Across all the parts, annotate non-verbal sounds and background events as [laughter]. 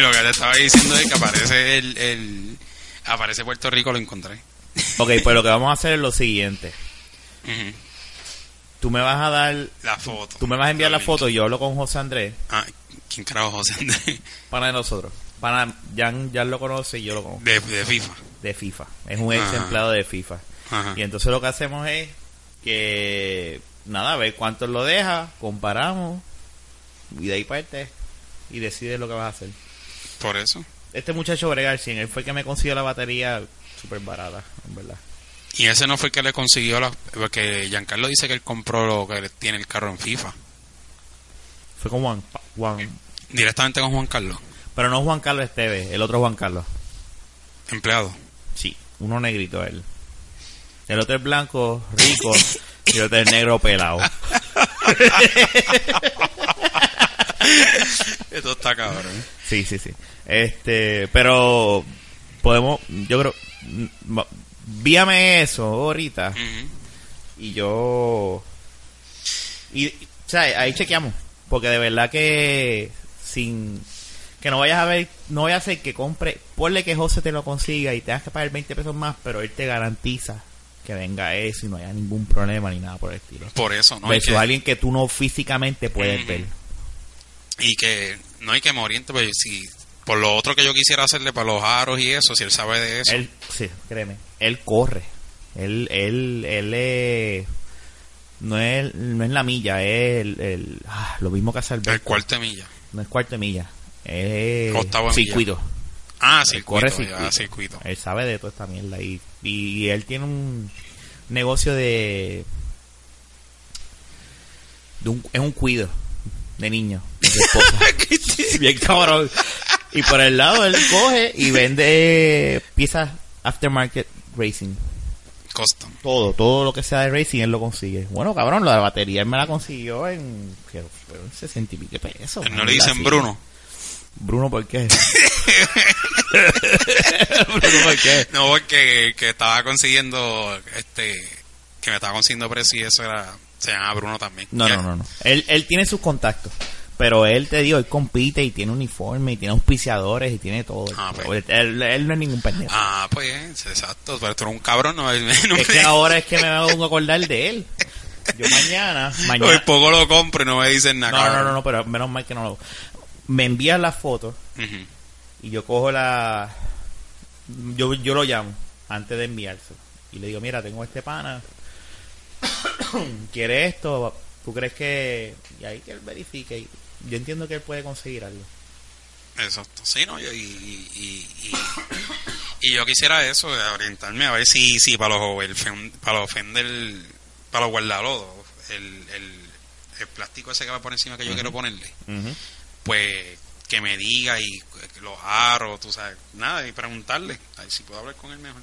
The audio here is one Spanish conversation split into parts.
lo que te estaba diciendo es que aparece el, el aparece Puerto Rico, lo encontré. Ok, pues lo que vamos a hacer es lo siguiente. Ujú. Tú me vas a dar, La foto. tú me vas a enviar la foto y yo hablo con José Andrés, Ah, ¿quién carajo José Andrés? pana de nosotros. Pana, Jan, Jan lo conoce y yo lo conozco. De, de FIFA. De FIFA. Es un ex Ajá. empleado de FIFA. Ajá. Y entonces lo que hacemos es que, nada, a ver cuánto lo deja, comparamos y de ahí parte y decides lo que vas a hacer. Por eso. Este muchacho Bregar, él fue el que me consiguió la batería súper barata, en verdad. Y ese no fue el que le consiguió la... Porque Giancarlo dice que él compró lo que tiene el carro en FIFA. Fue con Juan, Juan Directamente con Juan Carlos. pero no Juan Carlos Esteves, el otro Juan Carlos. Empleado. Sí, uno negrito él. El otro es blanco, rico, y el otro es negro pelado. [laughs] Esto está cabrón. Sí, sí, sí. Este, pero podemos, yo creo, mm, víame eso ahorita y yo y, o sea, ahí chequeamos, porque de verdad que sin que no vayas a ver, no vaya a ser que compre, ponle que José te lo consiga y tengas que pagar 20 pesos más, pero él te garantiza que venga eso y no haya ningún problema ni nada por el estilo. Por eso, ¿no? Versus que, alguien que tú no físicamente puedes ver. y que no hay que me oriente, pues si por lo otro que yo quisiera hacerle para los aros y eso, si él sabe de eso. Él, sí, créeme, él corre. Él, él, él no es, no es la milla, es el, el- ah, lo mismo que hace Alberto. el cuarto de milla. No es cuarto de milla, es Octavo de milla. circuito. Ah, Él circuito. corre ya, circuito. circuito. Él sabe de toda esta mierda y, y él tiene un negocio de, de un, es un cuido de niños. [laughs] Bien cabrón. Y por el lado él coge y vende piezas aftermarket racing. Custom. Todo, todo lo que sea de racing él lo consigue. Bueno, cabrón, la batería él me la consiguió en, fueron 60 y pico pesos. No le dicen. Bruno. Bruno, ¿por qué? [laughs] Bruno, ¿por qué? No, porque que estaba consiguiendo, este, que me estaba consiguiendo precio y eso era, se llama Bruno también. No, no, no, no. Él, él tiene sus contactos. Pero él te digo, él compite y tiene uniforme y tiene auspiciadores y tiene todo. Ah, pues. él, él no es ningún pendejo. Ah, pues, exacto, pero tú eres un cabrón, no, [laughs] no es que ahora es que me vengo a acordar de él. Yo mañana, [laughs] Hoy mañana. poco lo compro y no me dicen nada. No, no, cabrón. no, no, pero menos mal que no lo. Me envías las fotos y yo cojo la. Yo, yo lo llamo antes de enviarse. Y le digo, mira, tengo este pana. [coughs] ¿Quiere esto? ¿Tú crees que.? Y ahí que él verifique. y Yo entiendo que él puede conseguir algo. Exacto, sí, ¿no? Y, y, y, y- yo quisiera eso, de orientarme a ver si, si para los, el, para los Fender, para los guardalodos, el, el, el plástico ese que va por encima que yo quiero ponerle, pues que me diga y los aros, tú sabes, nada, y preguntarle, a ver si puedo hablar con él mejor.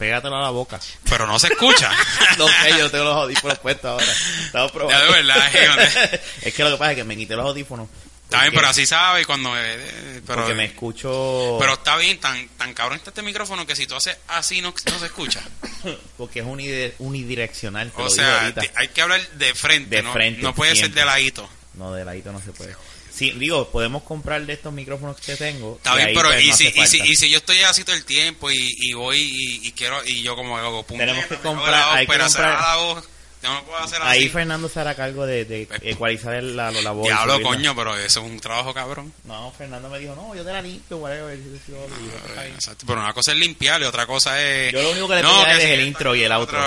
Pégatelo a la boca. Pero no se escucha. [laughs] no sé, yo tengo los audífonos puestos ahora. Estamos probando. De verdad, [laughs] es que lo que pasa es que me quité los audífonos. Está bien, pero así sabe cuando... eh, eh, pero, porque me escucho. pero está bien, tan, tan cabrón está este micrófono que si tú haces así no, no se escucha. [laughs] porque es unide- unidireccional. te O lo sea, hay que hablar de frente, De no, frente, no puede ser de ladito. No, de ladito no se puede. Sí, digo, podemos comprar de estos micrófonos que tengo. Está y bien, pero pues, y, no si, y, si, y si yo estoy así todo el tiempo y, y voy y, quiero y yo como hago pum, Tenemos que comprar- hay que comprar- no puedo hacer Ahí así. Fernando se hará cargo de, de ecualizar el- la, la voz. Diablo, coño, pero eso es un trabajo cabrón. No, Fernando me dijo, no, yo te la limpio, whatever. Y yo decía, "Oh, digo, está bien". Exacto, pero una cosa es limpiar y otra cosa es... Yo lo único que le No, que es el intro y el outro.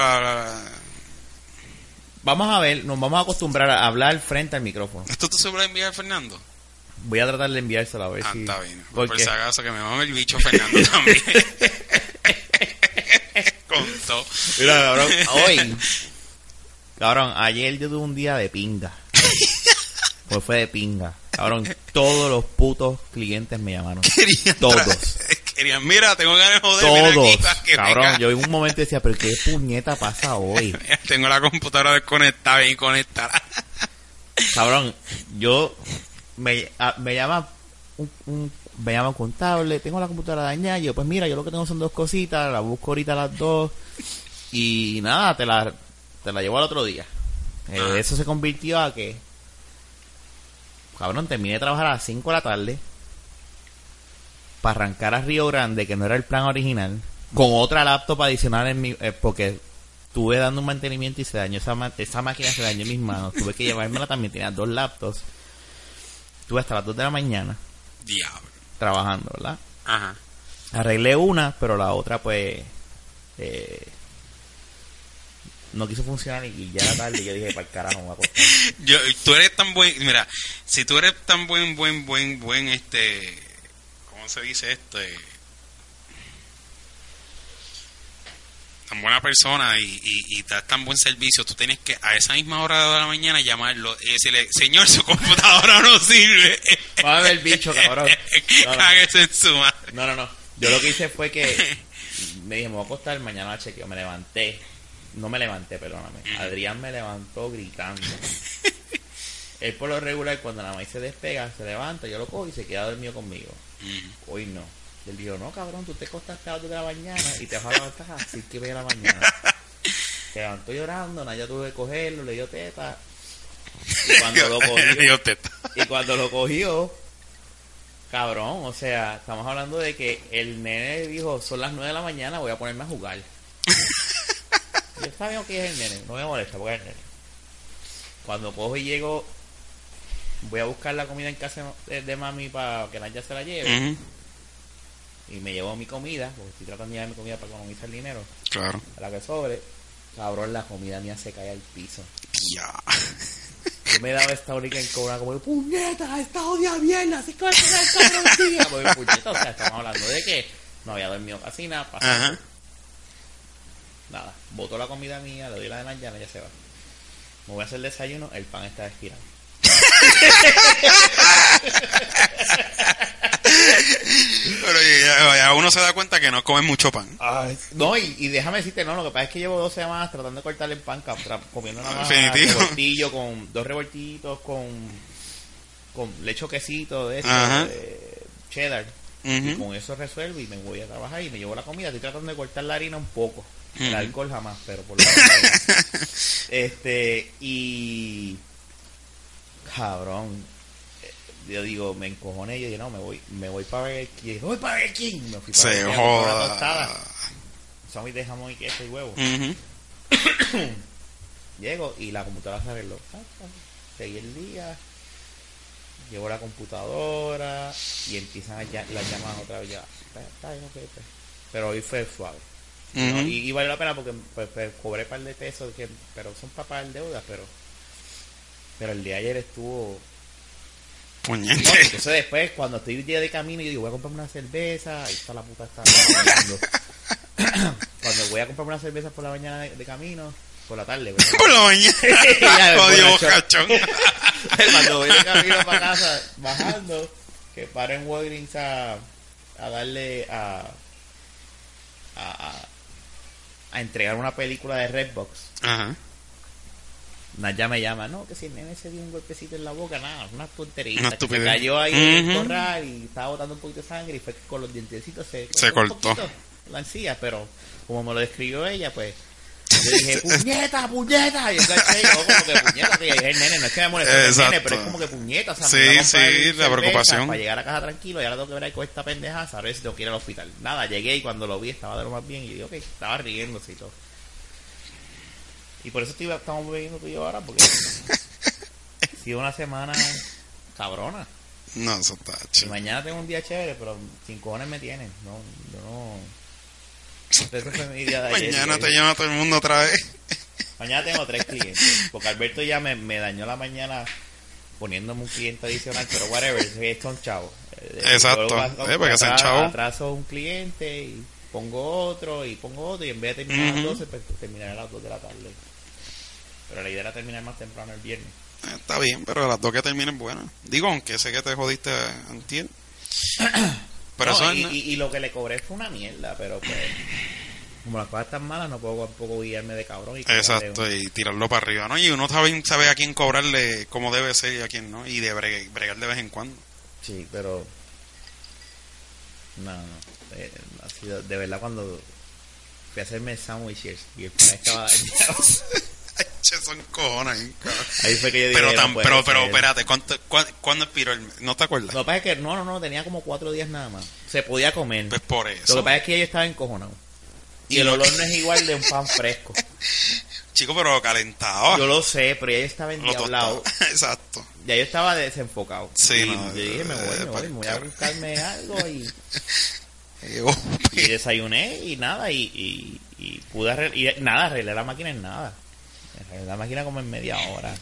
Vamos a ver, nos vamos a acostumbrar a hablar frente al micrófono. ¿Esto tú se lo enviar Fernando? Voy a tratar de enviárselo a ver Ah, si... está bien. ¿Por si acaso que me mame el bicho Fernando también. [laughs] Con todo. Mira, cabrón, [laughs] hoy... Cabrón, ayer yo tuve un día de pinga. Pues fue de pinga. Cabrón, todos los putos clientes me llamaron. [laughs] Querían Todos. Querían, mira, tengo ganas de joder. Todos. aquí Cabrón, yo en un momento decía, pero qué puñeta pasa hoy. [laughs] Tengo la computadora desconectada, bien conectada. [laughs] Cabrón, yo me, a- me llama un, un- me llama un contable, tengo la computadora dañada, y yo pues mira, yo lo que tengo son dos cositas, la busco ahorita las dos y nada, te la te la llevo al otro día. Eh, Ah. Eso se convirtió a que cabrón, terminé de trabajar a las 5 de la tarde para arrancar a Río Grande, que no era el plan original, con otra laptop adicional en mi, eh, porque estuve dando un mantenimiento y se dañó esa, ma- esa máquina, se dañó en mis manos. Tuve que llevármela también, tenía dos laptops. Estuve hasta las 2 de la mañana Diablo. trabajando, ¿verdad? Ajá. Arreglé una, pero la otra pues eh, no quiso funcionar y, ya era tarde y yo dije, para el carajo, me voy a acostar. [laughs] Yo, tú eres tan buen, mira, si tú eres tan buen, buen, buen, buen, este, ¿cómo se dice esto? Eh, Tan buena persona y, y, y das tan buen servicio, tú tienes que a esa misma hora de la mañana llamarlo y decirle, señor, su computadora no sirve. Va a ver el bicho, cabrón. [laughs] No, en su madre. No, no, no. Yo lo que hice fue que [laughs] me dije, me voy a acostar, mañana la chequeo. Me levanté. No me levanté, perdóname. Adrián me levantó gritando. [laughs] Él por lo regular, cuando la maíz se despega, se levanta, yo lo cojo y se queda dormido conmigo. Hoy no. Él dijo, no, cabrón, tú te acostaste a las 2 de la mañana y te vas a levantar a las 5 y media de la mañana. [laughs] Se levantó llorando, Naya tuve que cogerlo, le dio teta. [laughs] Y cuando lo cogió, Dios te- y cuando lo cogió, cabrón, o sea, estamos hablando de que el nene dijo, son las 9 de la mañana, voy a ponerme a jugar. [laughs] Yo sabía que es el nene, no me molesta porque es el nene. Cuando cojo y llego, voy a buscar la comida en casa de, mami para que Naya se la lleve. Y me llevo mi comida, porque estoy tratando de llevar mi comida para economizar dinero, Claro. a la que sobre. Cabrón, la comida mía se cae al piso. Ya. Yo me daba esta única en cobra como, puñeta, esta odia mierda, así que va a el cabrón puñeta, o sea, estamos hablando de que no había dormido casi nada, pasó. Ajá. Nada, botó la comida mía, le doy la de mañana y ya se va. Me voy a hacer el desayuno, el pan está estirado. Pero ya, ya uno se da cuenta que no come mucho pan. No, y, y déjame decirte, no, lo que pasa es que llevo dos semanas tratando de cortarle el pan, comiendo nada más revoltillo con dos revoltitos con, con lecho quesito de eso, de cheddar. Y con eso resuelvo y me voy a trabajar y me llevo la comida. Estoy tratando de cortar la harina un poco. El alcohol jamás, pero por lo menos. [laughs] Este, y. Cabrón. Yo digo, me encojoné. Yo dije, no, me voy, me voy para ver King. Me voy para ver King. Me fui para Se una joda. tostada. Sándwich de jamón y queso y huevo. [coughs] Llego y la computadora se arregló. Seguí el día. Llevo la computadora y empiezan a ya- las llamadas otra vez. Ya, pues. Pero hoy fue suave. Y, y valió la pena porque pues, pues, cobré un par de pesos, que, pero son para pagar deudas, pero pero el día de ayer estuvo... No, Puñete. entonces después, cuando estoy día de camino, yo digo, voy a comprarme una cerveza, ahí está la puta está. [laughs] Cuando voy a comprarme una cerveza por la mañana de, de camino, por la tarde, voy a- Por la mañana. [laughs] Ya, [laughs] Odio borracho. bocachón. cuando voy de camino para casa, bajando, que paro en Walgreens a, a darle a, a, a, a entregar una película de Redbox. Ajá. Naya me llama, no, que si el nene se dio un golpecito en la boca, nada, una tontería. Una que se cayó ahí en el Ujú. corral y estaba botando un poquito de sangre y fue que con los dientecitos se, Se un cortó. poquito la encía, pero como me lo describió ella, pues yo [laughs] dije, puñeta, puñeta, y entonces yo como que puñeta, que el nene, no es que me moleste el nene, pero es como que puñeta, o sea, Sí, sí, la preocupación. Para llegar a casa tranquilo, y ahora tengo que ver ahí con esta pendeja, a ver si tengo que ir al hospital. Nada, llegué y cuando lo vi estaba de lo más bien y yo, ok, estaba riéndose y todo. Y por eso estoy, estamos bebiendo tú y yo ahora, porque [laughs] ha sido una semana cabrona. No, eso está chido. mañana tengo un día chévere, pero sin cojones me tienen. No, yo no. Ese fue mi día de ayer. Mañana te llama todo el mundo otra vez. Mañana tengo tres clientes. Porque Alberto ya me, me dañó la mañana poniéndome un cliente adicional, pero whatever, es son chavos. Eh, Exacto. Eh, porque sean chavos. Atraso un cliente y pongo otro y pongo otro y en vez de terminar a Ujú. las 12, pues terminaré a las 2 de la tarde. Pero la idea era terminar más temprano el viernes. Eh, Está bien, pero las dos que terminen buenas. Digo, aunque sé que te jodiste antier. [coughs] Pero No, eso es y, na- y- y lo que le cobré fue una mierda, pero pues como las cosas están malas no puedo tampoco guiarme de cabrón y Exacto, y tirarlo para arriba, ¿no? Y uno sabe, sabe a quién cobrarle como debe ser y a quién no, y de bre- bregar de vez en cuando. Sí, pero no, no. eh, ha sido de verdad cuando fui a hacerme sándwiches y el pan estaba [laughs] son cojones, cabrón. Ahí fue que yo dije, Pero, tan, pero, pero, espérate, ¿cuánto, cuán- ¿cuándo expiró el ¿No te acuerdas? Lo que pasa es que no, no, no, tenía como cuatro días nada más. Se podía comer. Pues por Lo eso. que pasa es que yo estaba encojonado. Y Y el lo- olor no es igual de un pan [laughs] fresco. Chico, pero calentado. Yo lo sé, pero ya yo estaba Lo endiablado. [laughs] Exacto. Ya yo estaba desenfocado. Sí, y no, yo dije, me voy, eh, me voy, voy a carajo. buscarme algo y, [laughs] Eh, y desayuné y nada, y, y, y pude arreglar, y nada, arreglé la máquina en nada. La máquina como en media hora.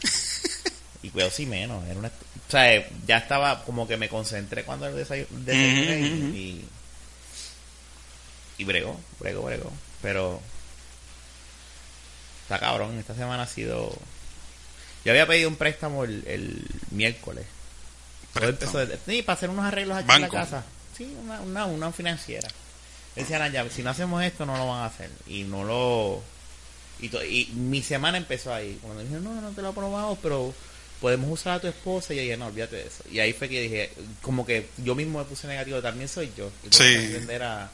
Y cuidado si menos. Era una, o sea, ya estaba como que me concentré cuando el desayu- desayuné y, y, y bregó, bregó, bregó. Pero está cabrón, esta semana ha sido... Yo había pedido un préstamo el, el miércoles. Empezó sí, para hacer unos arreglos aquí Banco. en la casa. Sí, una, una, una financiera. Decían allá, si no hacemos esto, no lo van a hacer. Y no lo... Y, to- y mi semana empezó ahí. Cuando dije, no, no te lo aprobamos, pero podemos usar a tu esposa. Y dije, no, olvídate de eso. Y ahí fue que dije, como que yo mismo me puse negativo, también soy yo. Sí. aprender a...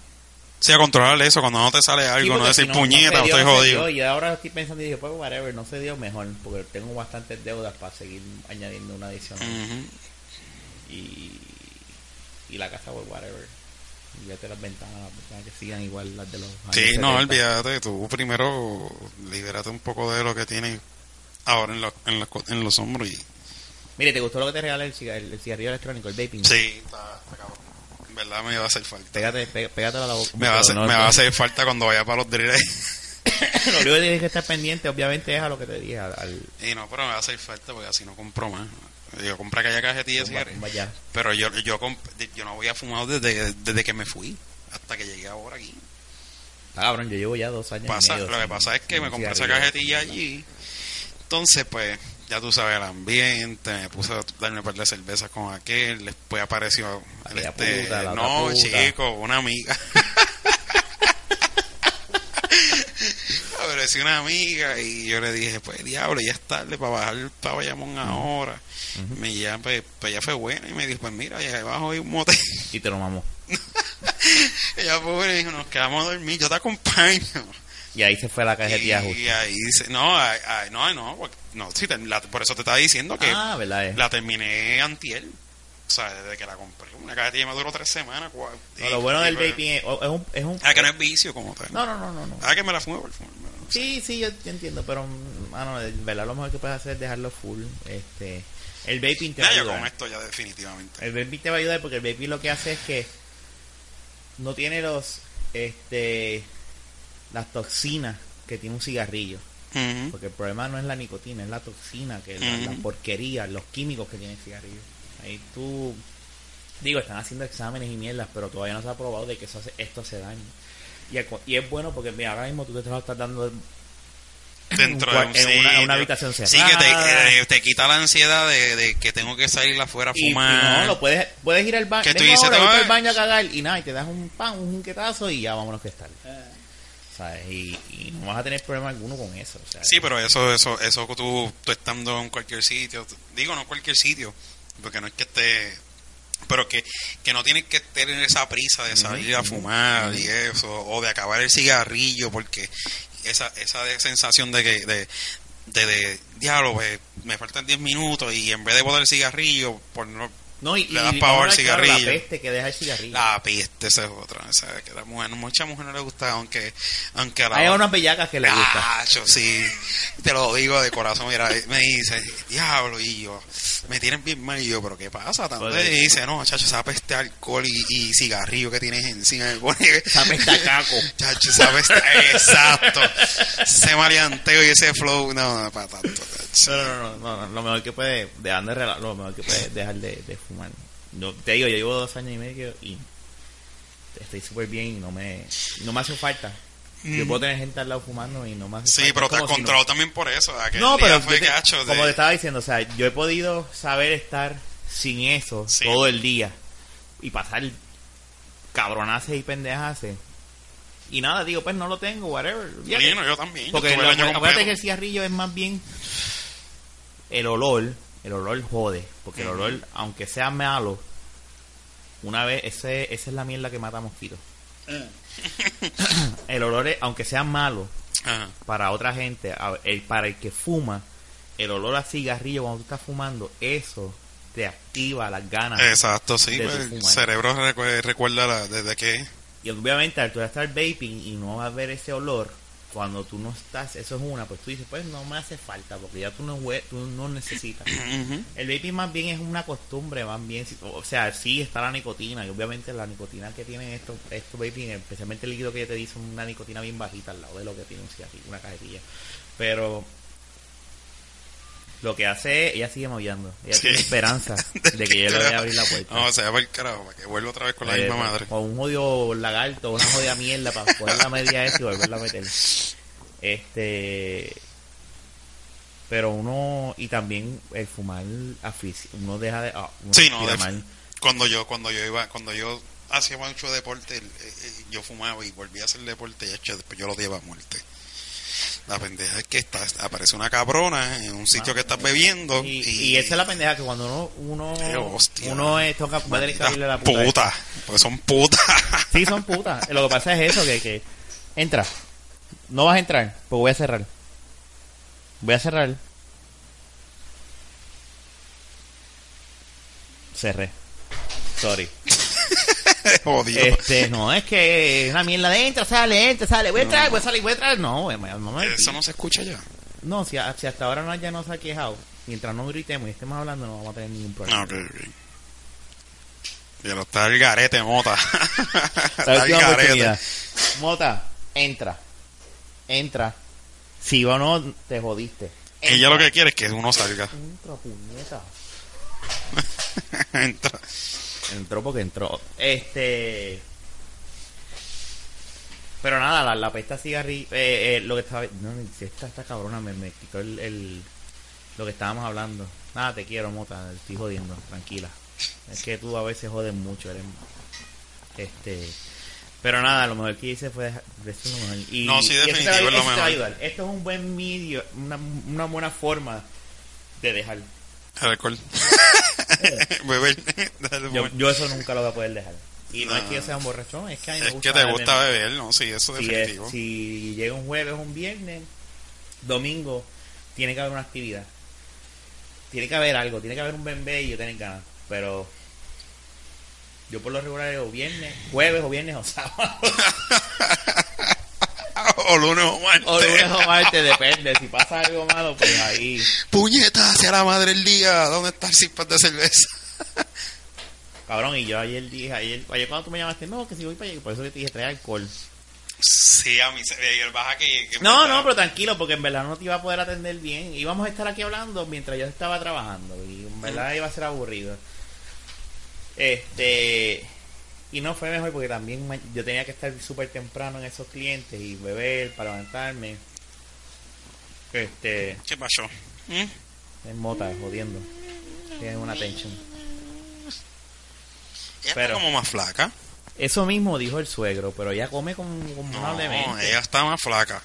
Sí, a controlar eso. Cuando no te sale algo, Sí, no decir si puñeta, no dio, estoy no se jodido. Y ahora estoy pensando y dije, pues whatever, no se dio mejor. Porque tengo bastantes deudas para seguir añadiendo una adicional. Y, y la casa, pues whatever. Vete las ventanas, las ventanas que sigan igual las de los años Sí, no, 70. olvídate. Tú primero libérate un poco de lo que tienes ahora en, los en, los, en los hombros. Y... Mire, ¿te gustó lo que te regalé el, cigar- el cigarrillo electrónico, el vaping? Sí, está, está cabrón. En verdad me va a hacer falta. Pégate, pé- pégatelo a la boca. Me va, a hacer, No, me no. va a hacer falta cuando vaya para los drills. [coughs] Lo único que tienes que estar pendiente, obviamente, es a lo que te dije. Al, al- Y no, pero me va a hacer falta porque así no compro más. Yo compré aquella cajetilla de cigarrillos. vaya. Pero yo, yo, yo no voy a fumar desde, desde que me fui hasta que llegué ahora aquí. Está cabrón, yo llevo ya dos años Pasa, y medio. lo que pasa es que me compré esa cajetilla allí. Entonces, pues, ya tú sabes el ambiente. Me puse a darme un par de cervezas con aquel. Después apareció. el este, puta, no, puta. chico, una amiga. [laughs] apareció una amiga y yo le dije, pues, diablo, ya es tarde para bajar para Bayamón ahora. Me llama, pues, pues ya fue buena y me dijo, pues mira, allá abajo hay un motel. Y te lo mamó. [laughs] Ella fue buena y dijo, nos quedamos a dormir, yo te acompaño. Y ahí se fue la cajetilla justo. Y ahí dice, no, ay, ay, no, no, porque- no, sí, te- la- por eso te estaba diciendo que Ah, ¿verdad? eh? la terminé antier. O sea, desde que la compré. Una cajetilla me duró tres semanas. No, y- lo bueno y del vaping es, un... Es un Ah, que no es vicio como tal. no, no, no, no, no. Ah, que me la fumé por. Sí, sí, yo, yo entiendo, pero, mano, verdad lo mejor que puedes hacer es dejarlo full. Este, el vaping te va a ayudar. con esto ya definitivamente. El vaping te va a ayudar porque el vaping lo que hace es que no tiene los, este, las toxinas que tiene un cigarrillo. Porque el problema no es la nicotina, es la toxina, que la, porquería, los químicos que tiene el cigarrillo. Ahí tú, digo, están haciendo exámenes y mierdas, pero todavía no se ha probado de que eso hace- esto hace daño. Y, es bueno porque mira, ahora mismo tú te estás dando Dentro en de un una- sitio. una habitación Sí, que cerrada. te, eh, te quita la ansiedad de, de que tengo que salir afuera a Y, y fumar. no, lo puedes, puedes ir al baño. Que tú dices, ahora, te vas- al baño a cagar y nada, y te das un pan, un junquetazo y ya vámonos que estar. ¿Sabes? Y, y no vas a tener problema alguno con eso. Sí, pero eso, eso, eso que tú, tú estando en cualquier sitio, digo no en cualquier sitio, porque no es que esté, pero que, que no tienes que tener esa prisa de salir a fumar y eso, o de acabar el cigarrillo, porque esa, esa de- sensación de que, de, de, de, diablo, pues, me faltan 10 minutos y en vez de botar el cigarrillo, por no, no, y, le das y pavor claro, cigarrillo. la peste que deja el cigarrillo. la peste, esa es otra, o sea, que la mujer, mucha mujer no le gusta, aunque, aunque a la Hay unas bellacas que le gusta. Ah, yo sí, te lo digo de corazón. Mira, me dice, diablo, y yo, me tienen bien mal. Y yo, ¿pero qué pasa? Tanto y dice, no, chacho, esa peste alcohol y, y cigarrillo que tienes encima. Esa peste a caco. Chacho, esa peste, exacto. Ese maleanteo y ese flow, no, no, para tanto. No, no, no, no, no, lo mejor que puede, dejando de lo mejor que puede dejar de, de fumar. Yo, te digo, yo llevo dos años y medio y estoy súper bien y no me, no me hace falta. Yo puedo tener gente al lado fumando y no me hace Sí, falta. pero Es te has si no- controlado también por eso. No, pero fue yo te- gacho de- como te estaba diciendo, o sea, yo he podido saber estar sin eso Sí. todo el día y pasar cabronaces y pendejaces. Y nada, digo, pues no lo tengo, whatever. Bueno, yo también. yo porque lo, el año acuérdate que el cigarrillo es más bien el olor, el olor jode, porque el olor, aunque sea malo, una vez, ese, esa es la mierda que mata mosquitos. el olor, es- aunque sea malo, Ajá. para otra gente, el, para el que fuma, el olor a cigarrillo cuando tú estás fumando, eso te activa las ganas. Exacto, sí. de pues, el cerebro recu- recuerda la- desde que... Y obviamente al tú estar vaping y no vas a ver ese olor, cuando tú no estás, eso es una, pues tú dices, pues no me hace falta, porque ya tú no, tú no necesitas. [clears throat] El vaping más bien es una costumbre, más bien, o sea, sí está la nicotina, y obviamente la nicotina que tienen estos, estos vaping, especialmente el líquido que te dice, una nicotina bien bajita al lado de lo que tiene un cigarrillo, una cajetilla. Pero lo que hace, ella sigue maullando, ella Sí. tiene esperanza [laughs] de que yo le voy a abrir la puerta. No, se va para el carajo, para que vuelva otra vez con la Eh, misma madre. O un jodido lagarto, una jodida mierda para poner la media esa y volverla a meter. Este. Pero uno. Y también el fumar afici- Uno deja de. ah, uno Sí, no, de-. Cuando yo, cuando yo iba, cuando yo hacía mucho deporte, yo fumaba y volvía a hacer deporte y después yo lo llevaba a muerte. La pendeja es que está, aparece una cabrona en un sitio que estás bebiendo Y, y, y esa es la pendeja que cuando uno. Uno, hostia. uno es, toca. Va a tener que abrirle la Malditas puta. putas, porque son putas. [laughs] Sí, son putas. Lo que pasa es eso: que, que. Entra. No vas a entrar, pues voy a cerrar. Voy a cerrar. Cerré. Sorry. [laughs] Jodido. Este, no, es que es una mierda de entra, sale, entra, sale, voy a entrar, voy a salir, voy a entrar. No, no, no, me- Eso no se escucha ya. no si, si hasta ahora no, ya no se ha quejado, mientras no gritemos y estemos hablando, no vamos a tener ningún problema. Ok, ok. Ya lo está el garete, mota. [laughs] Está el garete. Mota, entra. Entra. Si o no, te jodiste. Ella lo que quiere es que uno salga. Entra, puñeta. [laughs] Entra. Entró porque entró. Este. Pero nada, la, la pesta cigarrillo. Eh, eh, lo que estaba. No, si esta, esta cabrona me, me quitó el, el- Lo que estábamos hablando. Nada, te quiero, Mota. Estoy jodiendo. Tranquila. Es que tú a veces jodes mucho. Eres. Este. Pero nada, lo mejor que hice fue dejar- eso es lo mejor. Y, No, sí, y va- definitivo es lo mejor. ayudar. Esto es un buen medio, una, una buena forma de dejar. El alcohol. [laughs] [laughs] Beber. [laughs] Dale, Yo, eso nunca lo voy a poder dejar. Y no, No. es que yo sea un borrachón, es que a mí me Es gusta que te gusta beber, ¿no? Sí, eso es si, es- si llega un jueves o un viernes, domingo, tiene que haber una actividad. Tiene que haber algo, tiene que haber un bembé y yo tener ganas. Pero yo por lo regular o viernes, jueves o viernes o sábado. [laughs] o lunes o martes. o lunes o martes, depende. Si pasa algo malo, pues ahí. Puñeta, hacia la madre el día. ¿Dónde está el cipar de cerveza? Cabrón, y yo ayer dije, ayer, ayer cuando tú me llamaste, no, que si voy para allá, por eso que te dije, trae alcohol. Sí, a mí se ve el baja que... que No, me- no, pero tranquilo, porque en verdad no te iba a poder atender bien. Íbamos a estar aquí hablando mientras yo estaba trabajando y en verdad iba a ser aburrido. Este. Y no fue mejor porque también yo tenía que estar súper temprano en esos clientes y beber para levantarme. Este. ¿Qué pasó? ¿Mm? Es mota, jodiendo. Tiene una tensión. Ella Pero- está como más flaca. Eso mismo dijo el suegro, pero ella come con, con No, ella está más flaca.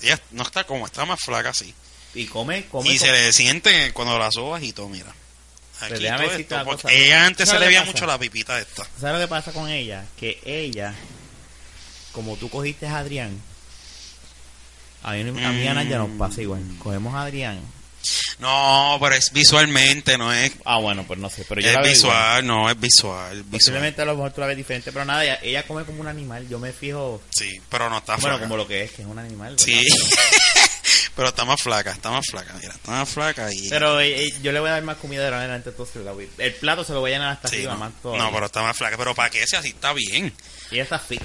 Ella no está como, está más flaca, sí. Y come, come. Y se le siente cuando la sobas y todo, mira. Aquí todo esto, porque cosa. ella antes se ¿Sabes le veía mucho la pipita esta. ¿Sabes lo que pasa con ella? Que ella, como tú cogiste a Adrián, a mí, a mí y a Naya nos pasa igual. Cogemos a Adrián. No, pero es visualmente, no es... Ah, bueno, pues no sé, pero yo es la veo visual, no, es visual, visual. Posiblemente a lo mejor tú la ves diferente, pero nada, ella, ella come como un animal. Yo me fijo, Sí, pero no está bueno, flaca. como lo que es, que es un animal. ¿verdad? Sí. [laughs] pero está más flaca, está más flaca, mira, está más flaca y... Pero eh, yo le voy a dar más comida de la adelante, entonces el plato se lo voy a llenar hasta Sí, arriba no, más todavía. no, pero está más flaca. Pero para qué si así está bien. Ella está fit.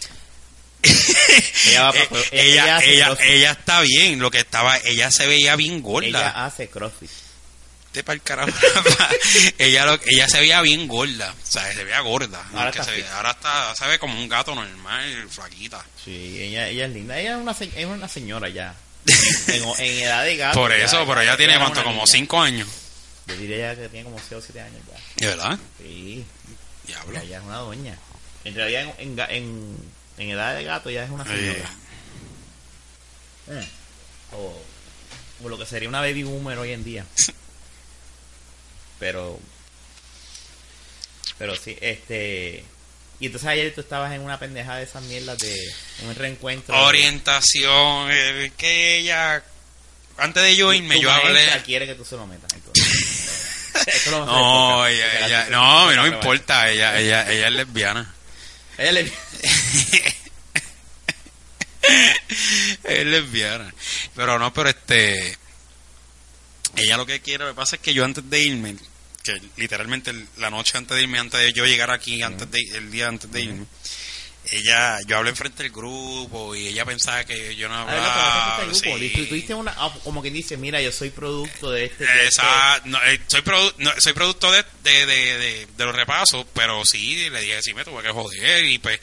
[laughs] ella, va pa- Eh, ella, ella, ella está bien. Lo que estaba, ella se veía bien gorda. Ella hace crossfit. Vete pa'l carajo. [laughs] ella, lo, ella se veía bien gorda. O sea, se veía gorda. Ahora está se- fit. ahora está, se ve como un gato normal, flaquita. Sí, ella, ella es linda. Ella es una, es una señora ya. En, en edad de gato. Por ya, eso, pero ella ya tiene cuánto, como niña. 5 años. Yo diría ya que tiene como 6 o 7 años ya. ¿De verdad? Sí, Diablo. ya, ya es una doña. En realidad, en, en, en, edad de gato ya es una señora. Eh. O, o lo que sería una baby boomer hoy en día. [laughs] Pero. Pero sí, este. Y entonces ayer tú estabas en una pendeja de esas mierdas de un reencuentro. Orientación, eh, que ella... Antes de yo irme, yo hablé... quiere que tú se lo metas. entonces. [laughs] Lo No, ella, ella- la- no, no me importa, ella, ella, ella es lesbiana. Ella le- [laughs] es lesbiana. Pero no, pero este. Ella lo que quiere, lo que pasa es que yo antes de irme, que literalmente la noche antes de irme, antes de yo llegar aquí, antes de, el día antes de irme, ella, yo hablé enfrente del grupo y ella pensaba que yo no ver, hablaba. este grupo, sí. tuviste una, ah, como que dice, mira, yo soy producto de este. de Esa- no, eh, soy, produ- no, soy producto de, de, de, de- de los repasos, pero sí, le dije, sí, me tuve que joder y pues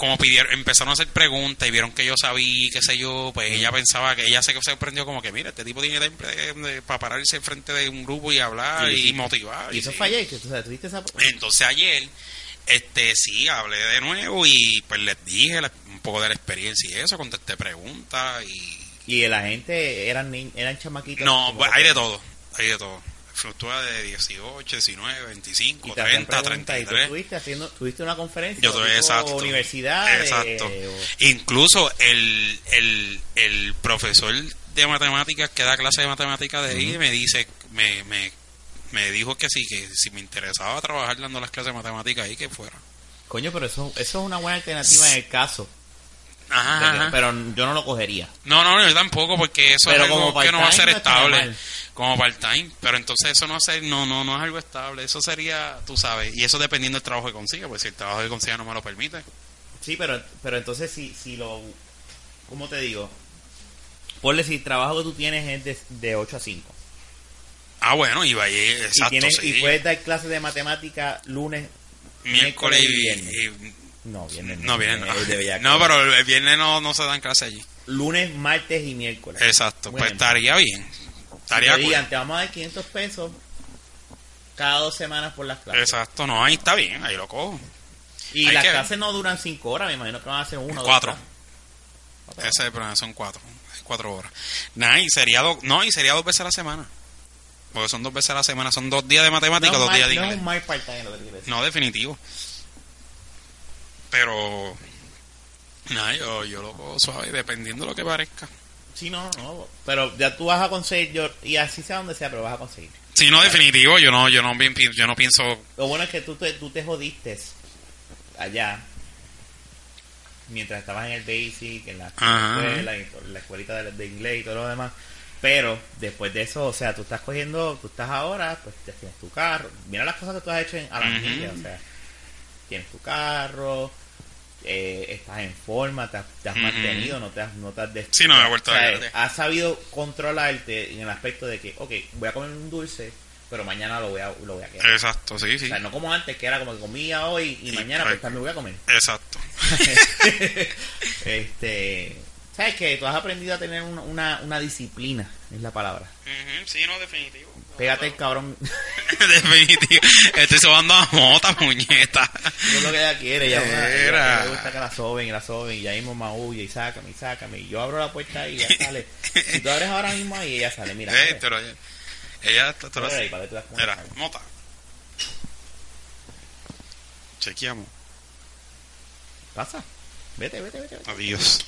como pidieron, empezaron a hacer preguntas y vieron que yo sabía, qué sé yo, pues ella pensaba que ella se sorprendió como que, mira, este tipo tiene temple para pararse enfrente de un grupo y hablar y, motivar. Y eso sí. fue ayer, que tú sabes, tuviste esa. Entonces ayer, este sí, hablé de nuevo y pues les dije la- un poco de la experiencia y eso, contesté preguntas y Y la gente eran, eran chamaquitos. no, pues, hay de todo, hay de todo. Fluctúa de 18, 19, 25, Y te hacían 30, preguntas, y tú 33. estuviste haciendo, tuviste una conferencia. Yo tuve, exacto. Universidad. Exacto. o- Incluso el, el, el profesor de matemáticas que da clase de matemáticas de ahí me dice, me, me, me dijo que sí, que si me interesaba trabajar dando las clases de matemáticas ahí, que fuera. Coño, pero eso, eso es una buena alternativa en el caso. Ajá, de que- ajá. pero yo no lo cogería. No, no, yo tampoco, porque eso Pero es algo que no va a ser estable. mal. Como part-time. Pero entonces eso no, ser- no, no, no es algo estable. Eso sería, tú sabes. Y eso dependiendo del trabajo que consiga. Pues si el trabajo que consiga no me lo permite. Sí, pero, pero entonces si, si lo... ¿Cómo te digo? Ponle si el trabajo que tú tienes es de, de 8 a 5. Ah, bueno, y vaya, y, exacto, tienes, sí. y puedes dar clases de matemática lunes, Miércoles y, viernes. y- No, viernes. No, viernes no. es de bellaco. No, pero el viernes no, no se dan clases allí. Lunes, martes y miércoles. Exacto. Pues estaría bien. Si Estaría cool. te vamos a dar 500 pesos cada dos semanas por las clases. Exacto, no, ahí está bien, ahí lo cojo. Y las que clases no duran 5 horas, me imagino que van a ser uno o dos Cuatro. horas. Cuatro. Ese es el problema, son cuatro. Cuatro horas. Nada, y sería, do- no, y sería dos veces a la semana. Porque son dos veces a la semana, son dos días de matemática, no, dos días de mar- no es inglés. un part-time lo que. No, definitivo. Pero, nada, yo, yo lo cojo suave, dependiendo de lo que parezca. Sí, no, no. Pero ya tú vas a conseguir, yo, y así sea donde sea, pero vas a conseguir. Si no, definitivo, yo no, yo no, yo no pienso, Lo bueno es que tú te, tú te jodiste allá mientras estabas en el basic, en la escuela, en la escuelita de, de inglés y todo lo demás. Pero después de eso, o sea, tú estás cogiendo, tú estás ahora, pues ya tienes tu carro. Mira las cosas que tú has hecho en, a la Ujú. milla, o sea, tienes tu carro, eh, estás en forma, te has, te has mantenido, no te has, no te has Sí, no me he vuelto o sea, a ver. Has sabido controlarte en el aspecto de que, ok, voy a comer un dulce, pero mañana lo voy a, lo voy a quedar. exacto, sí, sí, O sea, no como antes, que era como que comía hoy y Y, mañana ay. pues también voy a comer. exacto. [laughs] este, ¿sabes que Tú has aprendido a tener una, una, una disciplina, es la palabra. Ujú, Sí, no, definitivo. Pégate el cabrón, [laughs] definitivo. Estoy sobando a mota, muñeta. es lo que ella quiere, ella, Era. le gusta que la soben y la soben y ya mismo maulla y sácame y sácame y yo abro la puerta y ella sale. Si tú abres ahora mismo ahí ella sale, mira. Abre. pero ella, está cómo Mira, mota. Chequeamos. Pasa, vete, vete, vete. vete. Adiós.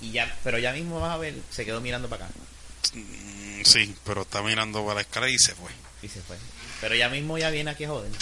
Y ya, pero ya mismo vas a ver, se quedó mirando para acá Mm, Sí, pero está mirando para la escala y se fue. y se fue. Pero ya mismo ya viene aquí a joder. [laughs]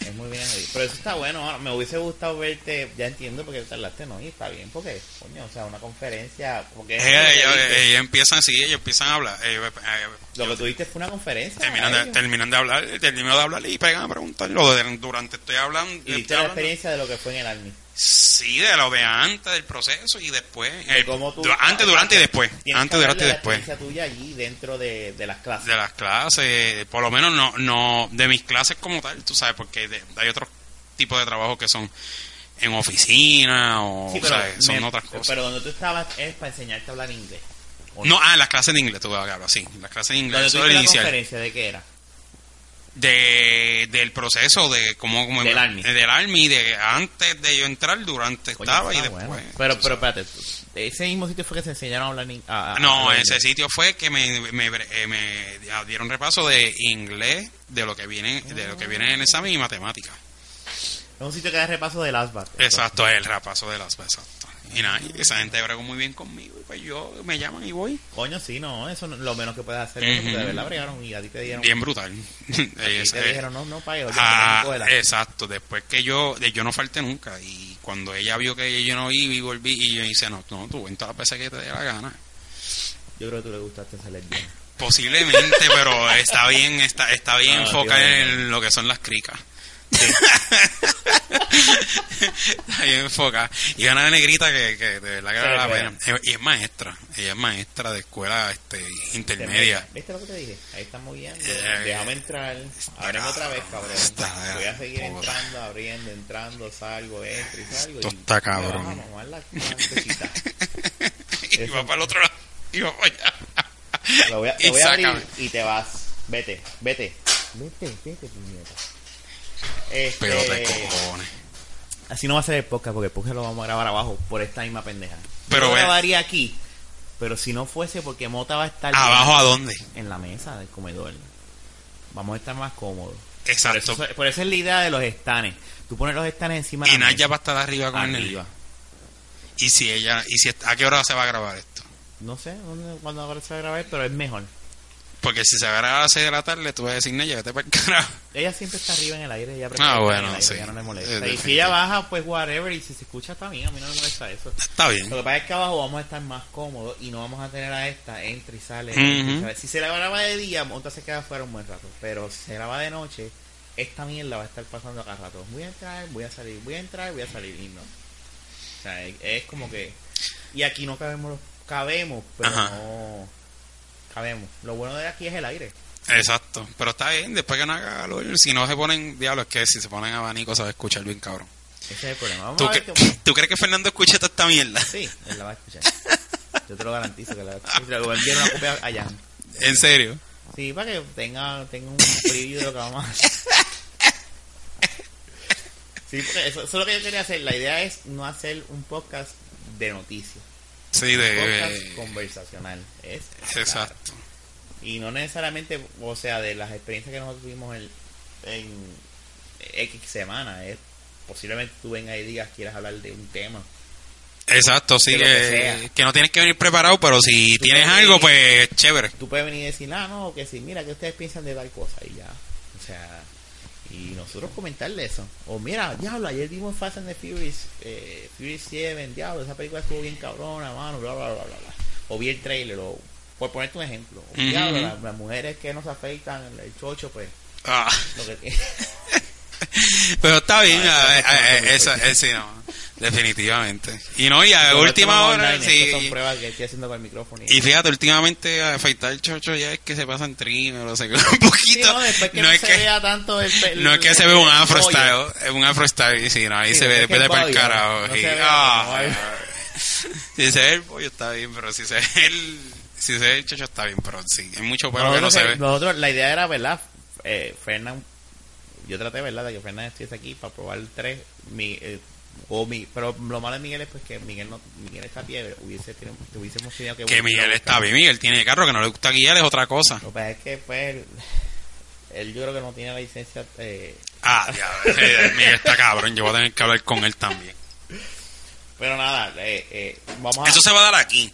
Es muy bien jodido. Pero eso está bueno. Me hubiese gustado verte. Ya entiendo por qué tardaste, ¿no? Y está bien, porque, coño, o sea, una conferencia. Porque ella empiezan así, ellos empiezan a hablar. eh, eh, Lo que tuviste fue una conferencia. terminan, de, ellos. terminan de hablar, de hablar y pegan a preguntar. Lo de, durante estoy hablando. Y viste la hablando- experiencia de lo que fue en el Army. Sí, de lo de antes del proceso y después. De eh, cómo tú- antes, durante y después. Antes, durante y después. La experiencia tuya allí dentro de, de las clases. de las clases, por lo menos no, no de mis clases como tal, tú sabes, porque de- hay otros tipos de trabajo que son en oficina o, Sí, pero, sea, son me- otras cosas. pero donde tú estabas es para enseñarte a hablar inglés. ¿o no, ah, las clases de inglés, tú hablas, sí, las clases de inglés, eso la inicial. conferencia, ¿de qué era? De del proceso de cómo, cómo Del Army. del Army, de antes de yo entrar durante estaba y después bueno. Pero, pero espérate, ese mismo sitio fue que se enseñaron a hablar ni- a- a- no a- ese sitio fue que me, me, eh, me dieron repaso de inglés de lo que viene de lo que viene en el examen y matemáticas Es un sitio que da repaso del ASBAT. exacto el repaso de las exacto y nada esa gente bregó muy bien conmigo y pues yo me llaman y voy Coño, sí, no, eso no- lo menos que puedes hacer. De verdad bregaron y a ti te dieron. bien brutal [laughs] [laughs] Es- te eh, dijeron, no, no pagues. oye, Ah, exacto, después que yo, yo no falté nunca y cuando ella vio que yo no iba y volví y yo dice, no, no, tú ven todas las veces que te dé la gana. Yo creo que tú le gustaste esa lesbiana. Posiblemente, pero está bien, está, está bien Ah, enfocada en lo que son las cricas. Está bien [laughs] enfocada. Y una negrita que, que de verdad que vale la pena. Y es maestra, ella es maestra de escuela este, intermedia. ¿Viste lo que te dije? Ahí estamos guiando. Eh, Déjame entrar. Ábreme otra vez, cabrón. está- Voy a seguir puta. entrando, abriendo, entrando, salgo, entro y salgo. Esto y- está cabrón. Vamos a mamar la [laughs] y va para el otro lado. Y va para allá. Lo voy a, te voy a abrir y te vas. Vete, vete. Vete, vete, puñeta. Este, Pero te cojones. así no va a ser el podcast porque el podcast lo vamos a grabar abajo por esta misma pendeja. Pero Yo lo grabaría aquí, pero si no fuese porque Mota va a estar ¿Abajo a dónde? en la mesa del comedor. Vamos a estar más cómodos. Por Exacto. eso, por eso es la idea de los estanes. Tú pones los estanes encima de Y la Naya mesa. va a estar arriba con el arriba. Y si ella, y si a qué hora se va a grabar esto? No sé dónde, cuándo se va a grabar, pero es mejor. Porque si se va a las 6 de la tarde, tú vas a decir, Naya, vete para el carajo. Ella siempre está arriba en el aire, ella Ah, bueno, en el aire, sí. ella no le molesta. Eh, y si ella baja, pues whatever, y si se escucha está bien, a mí no me molesta eso. Está Lo bien. que pasa es que abajo vamos a estar más cómodos y no vamos a tener a esta, entra y sale. Y. Si se la graba de día, Monta se queda fuera un buen rato. Pero si se graba de noche, esta mierda va a estar pasando acá rato. Voy a entrar, voy a salir, voy a entrar, voy a salir y no. O sea, es, es como que. Y aquí no cabemos, cabemos, pero Ajá. no. Cabemos. Lo bueno de aquí es el aire. Exacto. Pero está bien, después que no haga calor, si no se ponen, diablo, es que si se ponen abanico se va a escuchar bien cabrón. Ese es el problema. Vamos ¿Tú, a ver qué- [laughs] ¿Tú crees que Fernando escucha toda esta mierda? Sí, él la va a escuchar. [laughs] Yo te lo garantizo que la va a escuchar. Enviar una copia a Jan. ¿En serio? Sí, para que tenga, tenga un preview de lo que vamos a hacer. Sí, porque eso, eso es lo que yo quería hacer. La idea es no hacer un podcast de noticias. Sí, de... conversacional. Es, Exacto. Y no necesariamente, o sea, de las experiencias que nosotros tuvimos en, en X semana. Es, posiblemente tú vengas y digas, quieras hablar de un tema. Exacto, sí, que, que sea. que no tienes que venir preparado, pero si Tú tienes algo, venir- pues chévere. Tú puedes venir y decir, ah, no, que sí, mira, que ustedes piensan de tal cosa y ya. O sea, y nosotros comentarle eso. O mira, diablo, ayer vimos Fast and the Furious, eh, Furious 7, diablo, esa película estuvo bien cabrona, mano, bla, bla, bla, bla, bla. O vi el trailer, o por ponerte un ejemplo. O, diablo, las, las mujeres que no se afeitan, el, el chocho, pues, Ah. lo que [laughs] [laughs] Pero está bien, es definitivamente. Y no, y a última es hora, sí, son pruebas que estoy haciendo con el micrófono. y- fíjate, últimamente a afeitar el chocho ya es que se pasa en trimmer o se queda [laughs] un poquito. No, después que es se vea tanto no es que se ve un afro style, es un afro style, sí, no, ahí se ve, es vete el para el carajo. ah, [laughs] si se ve el pollo está bien, pero si se ve el, si se ve el chocho está bien, pero sí, hay mucho pelo que no se ve. nosotros, la idea era, ¿verdad? Eh, Fernán, yo traté, ¿verdad? De que Fernán estuviese aquí para probar tres. Mi, eh, o mi, pero lo malo de Miguel es pues que Miguel no, Miguel está pie, hubiese, hubiésemos tenido que... Que Miguel está bien, Miguel tiene carro, que no le gusta guiar es otra cosa. Lo que pasa es que pues él, yo creo que no tiene la licencia eh, Ah, ya, Miguel está cabrón, yo voy a tener que hablar con él también. pero nada eh, eh, vamos a Eso se va a dar aquí.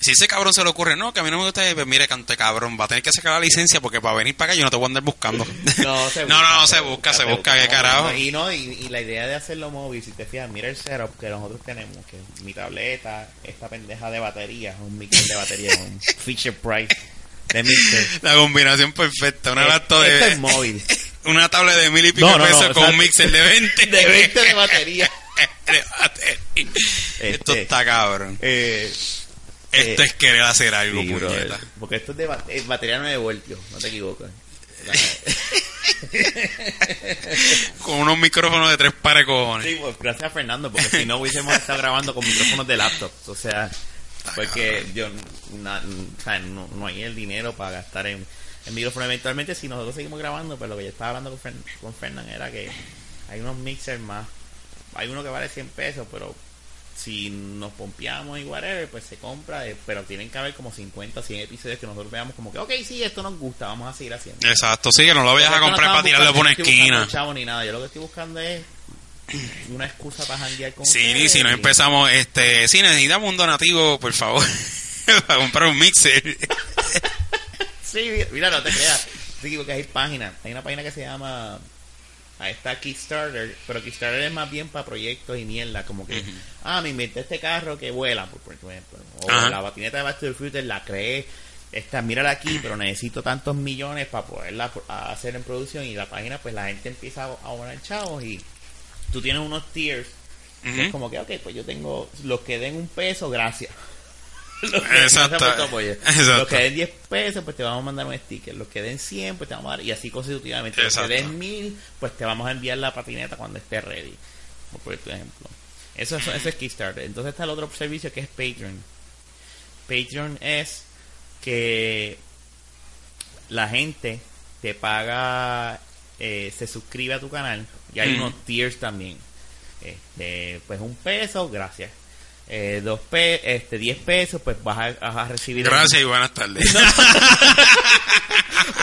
Si ese cabrón se le ocurre, no, que a mí no me gusta, pues mire, cante cabrón, va a tener que sacar la licencia porque para venir para acá yo no te voy a andar buscando. [laughs] [laughs] no, se no, no, no, se busca, se busca, qué carajo. y no y, y la idea de hacerlo móvil si te fijas mira el setup que nosotros tenemos que mi tableta esta pendeja de batería un mixer de batería un [laughs] Fisher Price de mixer La combinación perfecta, una laptop de... es móvil Una tablet de mil y pico No, no, pesos con un exacto. mixer de 20. de 20 de batería De batería. Esto Este, está cabrón. eh, Esto eh, es querer hacer algo, sí, puñeta. porque esto es de ba- eh, batería 9 voltios no te equivocas [laughs] Con unos micrófonos de tres pares cojones. Sí, pues gracias a Fernando, porque si no hubiésemos estado grabando con micrófonos de laptop. O sea, porque yo na- no, no hay el dinero para gastar en. el micrófono. Eventualmente, si nosotros seguimos grabando, pues lo que yo estaba hablando con, Fern con Fernán era que hay unos mixers más. Hay uno que vale 100 pesos, pero si nos pompeamos y whatever, pues se compra, eh, pero tienen que haber como 50 100 episodios que nosotros veamos como que, ok, sí, esto nos gusta, vamos a seguir haciendo. Exacto, sí, que no lo vayas a comprar para tirarlo por una esquina. Chavo ni nada, yo lo que estoy buscando es una excusa para janguear con Sí, si no empezamos, este, si necesitamos un donativo, por favor, [laughs] para comprar un mixer. [laughs] sí, mira, no te creas, sí, porque hay páginas, hay una página que se llama Ahí está Kickstarter, pero Kickstarter es más bien para proyectos y mierda, como que, ah, me inventé este carro que vuela, por, ejemplo, o la patineta de Back to the Future la creé, esta, mírala aquí, pero necesito tantos millones para poderla hacer en producción y la página, pues la gente empieza a abonar chavos y tú tienes unos tiers, que es como que, ok, pues yo tengo, los que den un peso, gracias. [laughs] los que Exacto. Los que den 10 pesos, pues te vamos a mandar un sticker. Los que den 100, pues te vamos a dar. Y así consecutivamente. Los que den 1000, pues te vamos a enviar la patineta cuando esté ready. Por ejemplo. Eso, eso, es Kickstarter. Entonces está el otro servicio que es Patreon. Patreon es que la gente te paga, eh, se suscribe a tu canal. Y hay unos tiers también. Este, pues un peso, gracias eh, dos pe este 10 pesos, pues vas a, recibir. Gracias y buenas tardes. [laughs]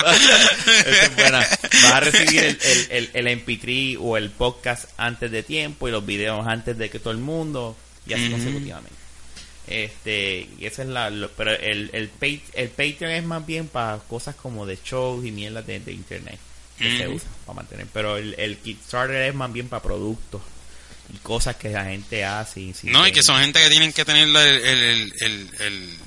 Vas a recibir el, el, el, MP3 o el podcast antes de tiempo y los videos antes de que todo el mundo y así consecutivamente. Este, y esa es la. pero el, el, el Patreon es más bien para cosas como de shows y mierdas de, internet que se usa para mantener. Pero el, el Kickstarter es más bien para productos cosas que la gente hace. no, y que son gente que tienen que tener el, el, el, el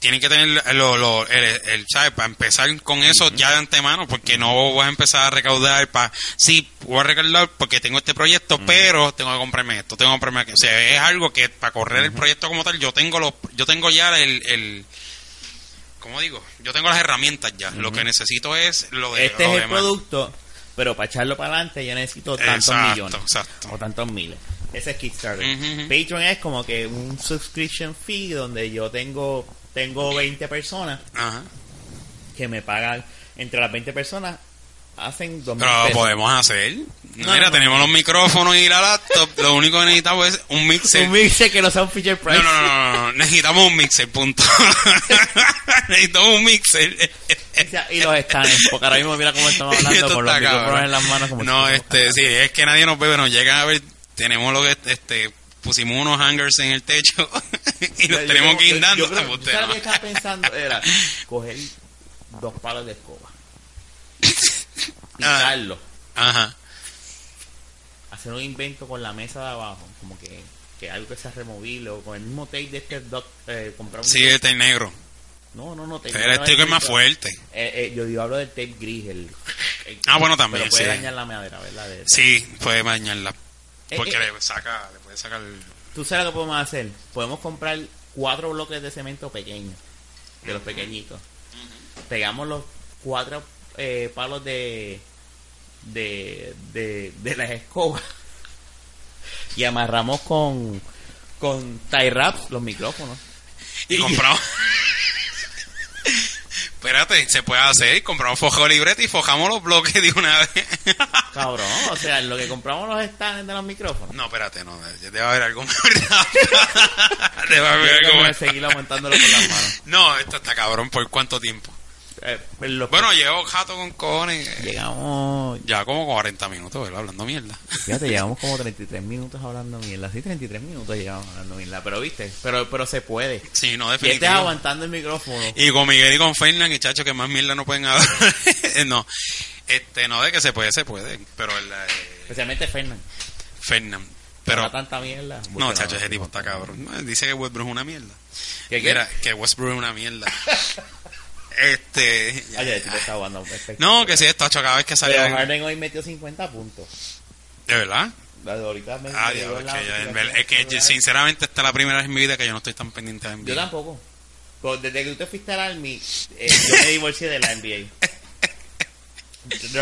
tienen que tener lo, lo, el, ¿sabes? Para empezar con eso ya de antemano, porque no vas a empezar a recaudar para, sí, voy a recaudar porque tengo este proyecto, pero tengo que comprarme esto, tengo que comprarme aquello. O sea, es algo que para correr el proyecto como tal, yo tengo los, yo tengo ya el, el ¿cómo digo? Yo tengo las herramientas ya. Lo que necesito es lo de Este es el producto pero para echarlo para adelante yo necesito tantos millones. o tantos miles. Ese es Kickstarter. Patreon es como que un subscription fee donde yo tengo tengo 20 personas que me pagan entre las 20 personas hacen dos Pero lo podemos hacer. Mira, tenemos los micrófonos y la laptop. lo único que necesitamos es un mixer. un mixer que no sea un feature price. No, no, no, no, necesitamos un mixer, punto. [laughs] necesitamos un mixer. y los stands, porque ahora mismo mira cómo estamos [laughs] hablando con los micrófonos en las manos. Como no, este, sí, es que nadie nos ve, nos llegan a ver. Tenemos lo que, este, pusimos unos hangers en el techo [laughs] y los tenemos guindando. Yo, yo, yo, lo que estaba pensando era coger dos palos de escoba pintarlo. Ajá. Hacer un invento con la mesa de abajo, como que, que algo que sea removible, o con el mismo tape de este doc, eh, comprar un Sí, el tape negro. No, no, no. Tape que es más fuerte. Eh, eh, yo digo, hablo del tape gris. El, ah, bueno, también. Pero puede dañar la madera, ¿verdad? sí, puede dañarla. Eh, porque le saca, le puede sacar. ¿Tú sabes lo que podemos hacer? Podemos comprar cuatro bloques de cemento pequeños, de los pequeñitos. Pegamos los cuatro palos de de, de, de las escobas. Y amarramos con con tie wraps los micrófonos. Y compramos. Espérate se puede hacer. Compramos fojo libreta y fojamos los bloques de una vez. Cabrón o sea lo que compramos los stands de los micrófonos. No espérate no debe haber algo [laughs] debe haber algo seguir aumentándolo con las manos. No esto está cabrón por cuánto tiempo eh, bueno, llevo jato con cojones. Llegamos. Ya como 40 minutos, ¿verdad? Hablando mierda. Fíjate, [laughs] llegamos como 33 minutos hablando mierda. Sí, 33 minutos llegamos hablando mierda. Pero viste, pero, pero se puede. Sí, no, definitivamente. Y estés aguantando el micrófono. Y con Miguel y con Fernán, y chacho, que más mierda no pueden hablar. [laughs] no. Este, no, de que se puede, se puede. Pero el. Eh, Especialmente Fernán. Fernán. Pero. No tanta mierda. No, chacho, ese tipo está cabrón. Dice que Westbrook es una mierda. ¿Qué, qué? Mira, que Westbrook es una mierda. [laughs] Este. no, que sí, esto hecho cada vez que salía. Pero Harden hoy metió 50 puntos. ¿De verdad? ahorita me ah, Dios, es que sinceramente esta es la primera vez en mi vida que yo no estoy tan pendiente de NBA. Yo tampoco. Desde que usted fuiste al Army, eh, yo me divorcié de la NBA.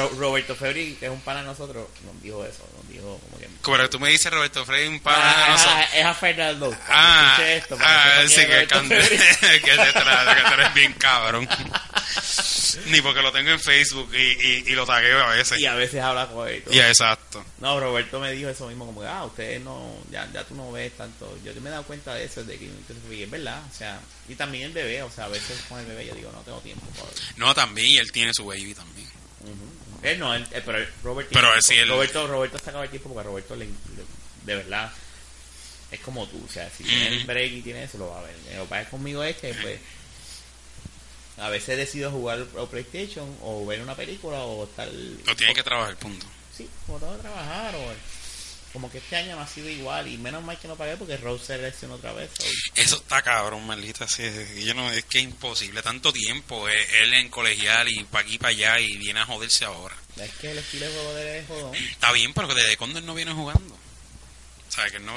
[laughs] Roberto Febri, que es un pana de nosotros, nos dijo eso. Dijo como que. Como tú me dices, Roberto Febri, un pana ah, nosotros. Es a Fernando. Ah, esto, ah sí, que, que, [laughs] que, te que tú eres bien cabrón. [laughs] Ni porque lo tengo en Facebook y, y, y lo tagueo a veces. Y a veces habla con él. Ya, exacto. No, Roberto me dijo eso mismo, como que, ah, ustedes no, ya, ya tú no ves tanto. Yo me he dado cuenta de eso, de que y es verdad, o sea, y también el bebé, o sea, a veces con el bebé yo digo, no tengo tiempo. Para no, también, y él tiene su baby también. Él no, él, pero Robert pero él... Roberto, Roberto sacaba el tiempo porque a Roberto le, de verdad es como tú, o sea, si tiene el break y tiene eso, lo va a ver. Lo que pasa conmigo es que, pues, a veces decido jugar o PlayStation o ver una película o estar... O tiene que trabajar, punto. Sí, como tengo que trabajar o... Como que este año no ha sido igual y menos mal que no pagué porque Rose se lesionó otra vez. Eso está cabrón, maldita sea. Yo no, es que es imposible. Tanto tiempo, eh, él en colegial y para aquí para allá y viene a joderse ahora. Es que el estilo de juego de él es jodón. Está bien, pero desde cuándo él no viene jugando. O sea, que no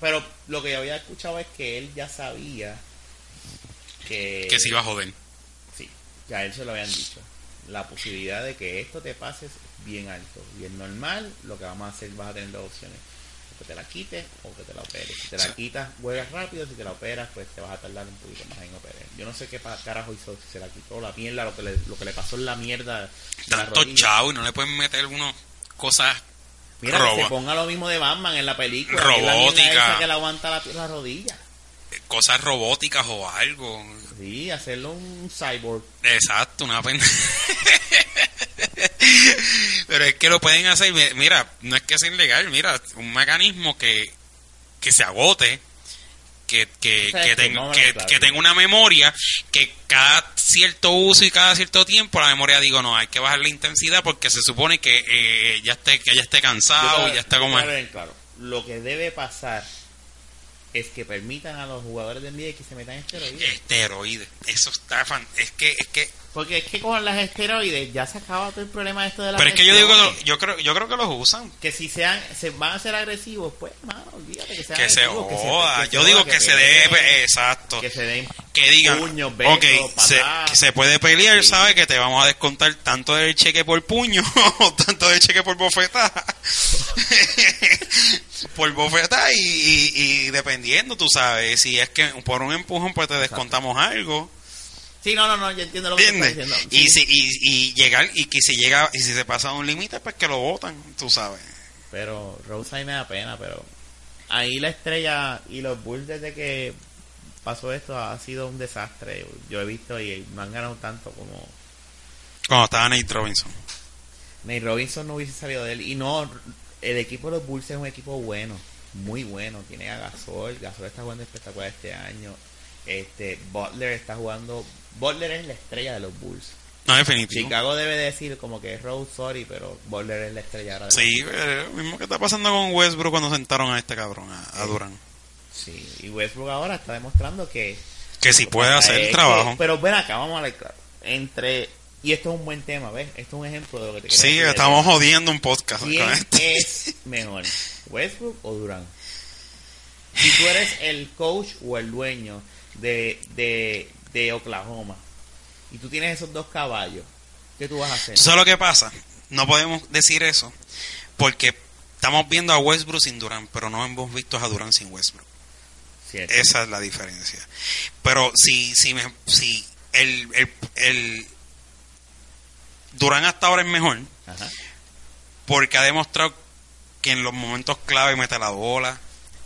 Pero lo que yo había escuchado es que él ya sabía que... Que se iba a joder. Sí, ya él se lo habían dicho. La posibilidad de que esto te pase bien alto. Y es normal, lo que vamos a hacer, vas a tener dos opciones. O que te la quites o que te la operes. Si te la quitas, juegas rápido. Si te la operas, pues te vas a tardar un poquito más en operar. Yo no sé qué carajo hizo, si se la quitó la mierda, lo que le, lo que le pasó en la mierda. Tanto chao y no le pueden meter unas cosas Mira, que se ponga lo mismo de Batman en la película. Robótica. Que, que le aguanta la, la rodilla cosas robóticas o algo. Sí, hacerlo un cyborg. Exacto, una pena. [laughs] Pero es que lo pueden hacer, mira, no es que sea ilegal, mira, un mecanismo que, que se agote, que, que, que, tenga, que, tenga una memoria, que cada cierto uso y cada cierto tiempo la memoria digo, no, hay que bajar la intensidad porque se supone que eh, ya esté que ya esté cansado, y ya está como... Claro, lo que debe pasar es que permitan a los jugadores de NBA que se metan esteroides. Esteroides, eso está fan, es que es que porque es que con las esteroides ya se acaba todo el problema de esto de la Pero es que yo digo que yo creo yo creo que los usan. Que si sean se van a ser agresivos, pues, mano, olvídate que sean que se joda. yo digo que, se debe exacto. Que se den que digan, puños, besos, okay, se, se, puede pelear, sabe que te vamos a descontar tanto del cheque por puño o [laughs] tanto del cheque por bofetada. [laughs] [laughs] por bofetada y, y, y, dependiendo, tú sabes, si es que por un empujón pues te descontamos algo Sí, no, no, no, yo entiendo lo que estás diciendo. Y, si, y, y, llegar, y que si llega, y si se pasa un límite, pues que lo votan, tú sabes. Pero Rose ahí me da pena, pero ahí la estrella y los Bulls desde que pasó esto ha sido un desastre. Yo he visto y no han ganado tanto como... Cuando estaba Nate Robinson. Nate Robinson no hubiese salido de él. Y no, el equipo de los Bulls es un equipo bueno, muy bueno. Tiene a Gasol, Gasol está jugando espectacular este año. Este, Butler está jugando Butler es la estrella de los Bulls. No, definitivo. Chicago debe decir como que es Rose, sorry, pero Butler es la estrella. De sí, lo mismo que está pasando con Westbrook cuando sentaron a este cabrón, a, Durán. Sí, y Westbrook ahora está demostrando que... Que sí puede hacer el trabajo. pero ven acá, vamos a ver claro. Entre... Y esto es un buen tema, ¿ves? Esto es un ejemplo de lo que te Sí, estamos jodiendo un podcast. ¿Quién es mejor, Westbrook o Durán? Si tú eres el coach o el dueño de, de, de Oklahoma y tú tienes esos dos caballos, ¿qué tú vas a hacer? ¿Sabes lo que pasa? No podemos decir eso porque estamos viendo a Westbrook sin Durán, pero no hemos visto a Durán sin Westbrook. Esa es la diferencia. Pero si, si, me, si el, el, el Durán hasta ahora es mejor, porque ha demostrado que en los momentos clave mete la bola,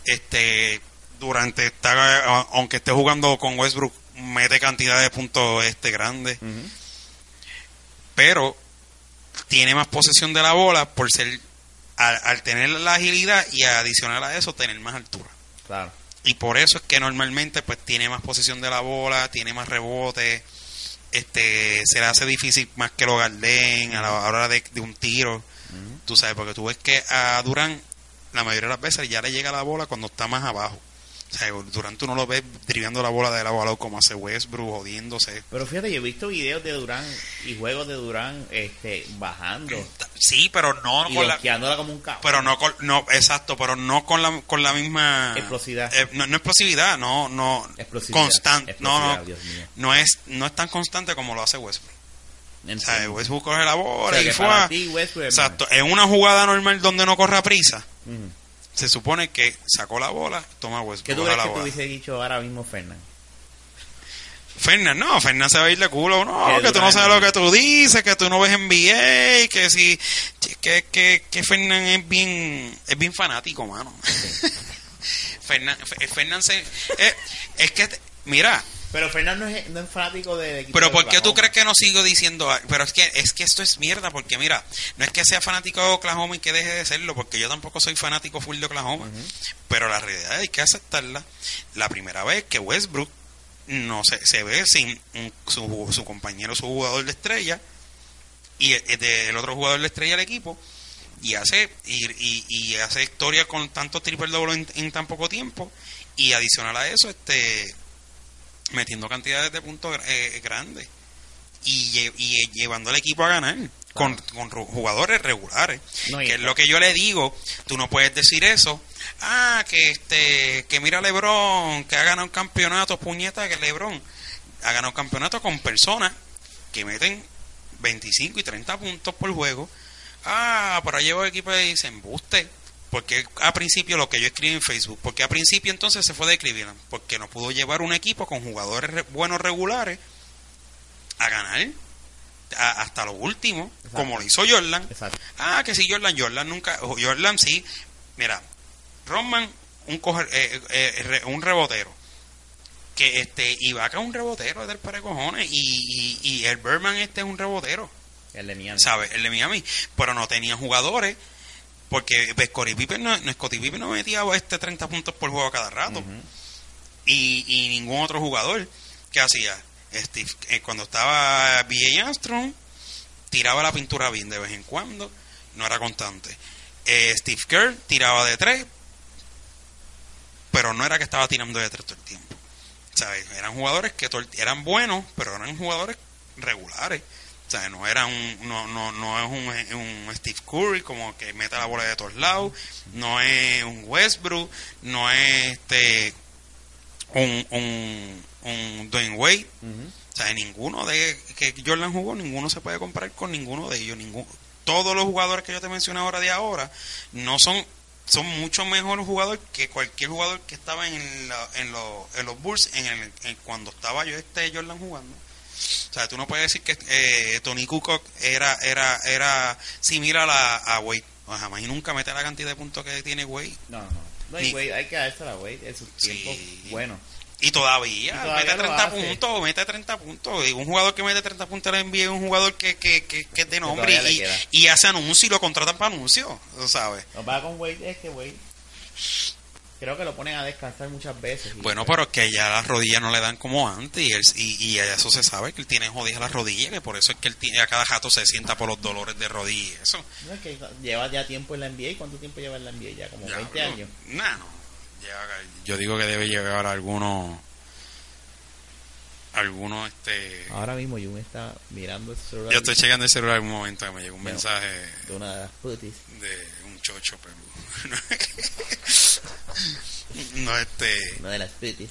este durante esta, aunque esté jugando con Westbrook mete cantidad de puntos este grande. Pero tiene más posesión de la bola por ser al, tener la agilidad y adicional a eso tener más altura. Claro. Y por eso es que normalmente pues tiene más posesión de la bola, tiene más rebote, este se le hace difícil más que lo Garden a la hora de, un tiro. Tú sabes, porque tú ves que a Durán la mayoría de las veces ya le llega la bola cuando está más abajo. O sea, Durán tú no lo ves driblando la bola de la bola como hace Westbrook, jodiéndose. Pero fíjate, yo he visto videos de Durán y juegos de Durán este, bajando. Sí, pero no con la... como un cabrón. Pero no, con, no, exacto, pero no con la, con la misma... Explosividad. Eh, no, explosividad, no, no... Constante. No, no, no es, no es tan constante como lo hace Westbrook. O sea, Westbrook coge la bola y fue... Exacto, en una jugada normal donde no corre a prisa se supone que sacó la bola, toma Westbrook. ¿Qué tú crees que tú hubiese dicho ahora mismo Fernando? Fernan, no, Fernan se va a ir de culo, no, Que tú no sabes lo que tú dices, que tú no ves NBA, que si, que, que, que Fernan es bien, es bien fanático, mano. [laughs] Fernan, Fe- Fernan se, eh, es que, mira, Pero Fernando no es, no es fanático del equipo pero ¿por qué tú crees que no sigo diciendo? Pero es que es que esto es mierda, porque mira, no es que sea fanático de Oklahoma y que deje de serlo, porque yo tampoco soy fanático full de Oklahoma. Pero la realidad hay que aceptarla. La primera vez que Westbrook no se, se ve sin un- su, su compañero, su jugador de estrella, y el, el otro jugador de estrella del equipo, y hace y, y- y hace historia con tanto triple doble en, en tan poco tiempo, y adicional a eso, este metiendo cantidades de puntos eh, grandes y, lle- y llevando al equipo a ganar con, con jugadores regulares No, que es lo que yo le digo. Tú no puedes decir eso. Ah que este que mira LeBron que ha ganado un campeonato puñeta que LeBron ha ganado un campeonato con personas que meten 25 y 30 puntos por juego. Ah por ahí llevo equipo y dicen embuste porque a principio lo que yo escribí en Facebook, porque a principio entonces se fue de Cleveland, porque no pudo llevar un equipo con jugadores re- buenos regulares a ganar a- hasta lo último, como lo hizo Jordan. Exacto. Ah, que sí, Jordan, Jordan nunca, Jordan sí, mira, Rodman, un, coger, eh, eh, re- un rebotero, que este, Ibaka es un rebotero del para cojones, y, y, y el Berman este es un rebotero. El de Miami. ¿sabes? El de Miami. Pero no tenía jugadores. Porque Scottie Pippen no, no, Scottie Pippen no metía este 30 puntos por juego a cada rato. Y, y ningún otro jugador que hacía. Steve, eh, cuando estaba B.A. Armstrong, tiraba la pintura bien de vez en cuando. No era constante. Eh, Steve Kerr tiraba de tres. Pero no era que estaba tirando de tres todo el tiempo. ¿Sabes? Eran jugadores que eran buenos, pero eran jugadores regulares. O sea, no era un, no, no, no es un, un Steve Curry como que mete la bola de todos lados, no es un Westbrook, no es este un, un, un Dwayne Wade, o sea, ninguno de que Jordan jugó, ninguno se puede comparar con ninguno de ellos, ningún, todos los jugadores que yo te mencioné ahora de ahora no son son mucho mejores jugadores que cualquier jugador que estaba en, la- en, los, en los Bulls en el, en cuando estaba yo este Jordan jugando. O sea, tú no puedes decir que eh, Tony Kukoc era era era similar a, a Wade. No, jamás y nunca mete la cantidad de puntos que tiene Wade. No, no. No, Ni- Wade, hay que darse la Wade en sus Sí. tiempos buenos. Y todavía, Y todavía mete lo 30 hace. puntos, mete 30 puntos. Y un jugador que mete 30 puntos le envía un jugador que, que, que, que es de nombre y, y hace anuncio y lo contratan para anuncio, ¿sabes? Lo que pasa con Wade es que Wade creo que lo ponen a descansar muchas veces. Bueno, pero es que ya las rodillas no le dan como antes y, él, y, y eso se sabe que él tiene jodidas las rodillas, que por eso es que él tiene, a cada jato se sienta por los dolores de rodilla y eso. No, es que lleva ya tiempo en la NBA. ¿Cuánto tiempo lleva en la NBA ya? Como Ya, 20 no, años. nah, no. Lleva- yo digo que debe llevar algunos algunos este Ahora mismo Jun está mirando el celular yo estoy checando el celular en un momento que me llegó un No. mensaje de una de las putis. de un chocho pero [laughs] [laughs] no este Una de las putis.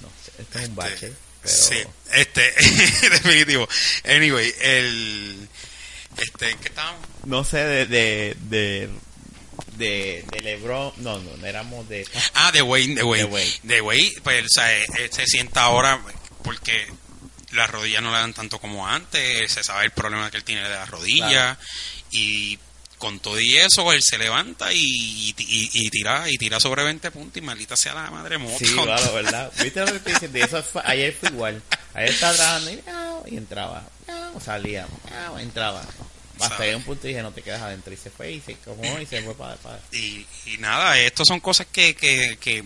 No sé, esto es un Este, bache. Pero Sí, este, [laughs] definitivo. Anyway, el. Este, ¿en ¿qué estábamos? no sé de, de, de, de, de LeBron. No, no, no éramos de. Ah, de Wayne, de Wayne. De Wade, pues, o sea, él, él se sienta ahora porque las rodillas no le dan tanto como antes, se sabe el problema que él tiene de las rodillas, Claro. y con todo y eso, él se levanta y, y, y tira y tira sobre 20 puntos y maldita sea la madre mota. Sí, claro, ¿verdad? ¿Viste lo que diciendo? Y Eso fue- ayer fue igual. Ayer estaba trabajando y, miau, y entraba. miau, salía. miau, entraba. Hasta que un punto dije, no te quedas adentro. Y se fue y se como y se fue para... para. y, y nada, estos son cosas que, que, que,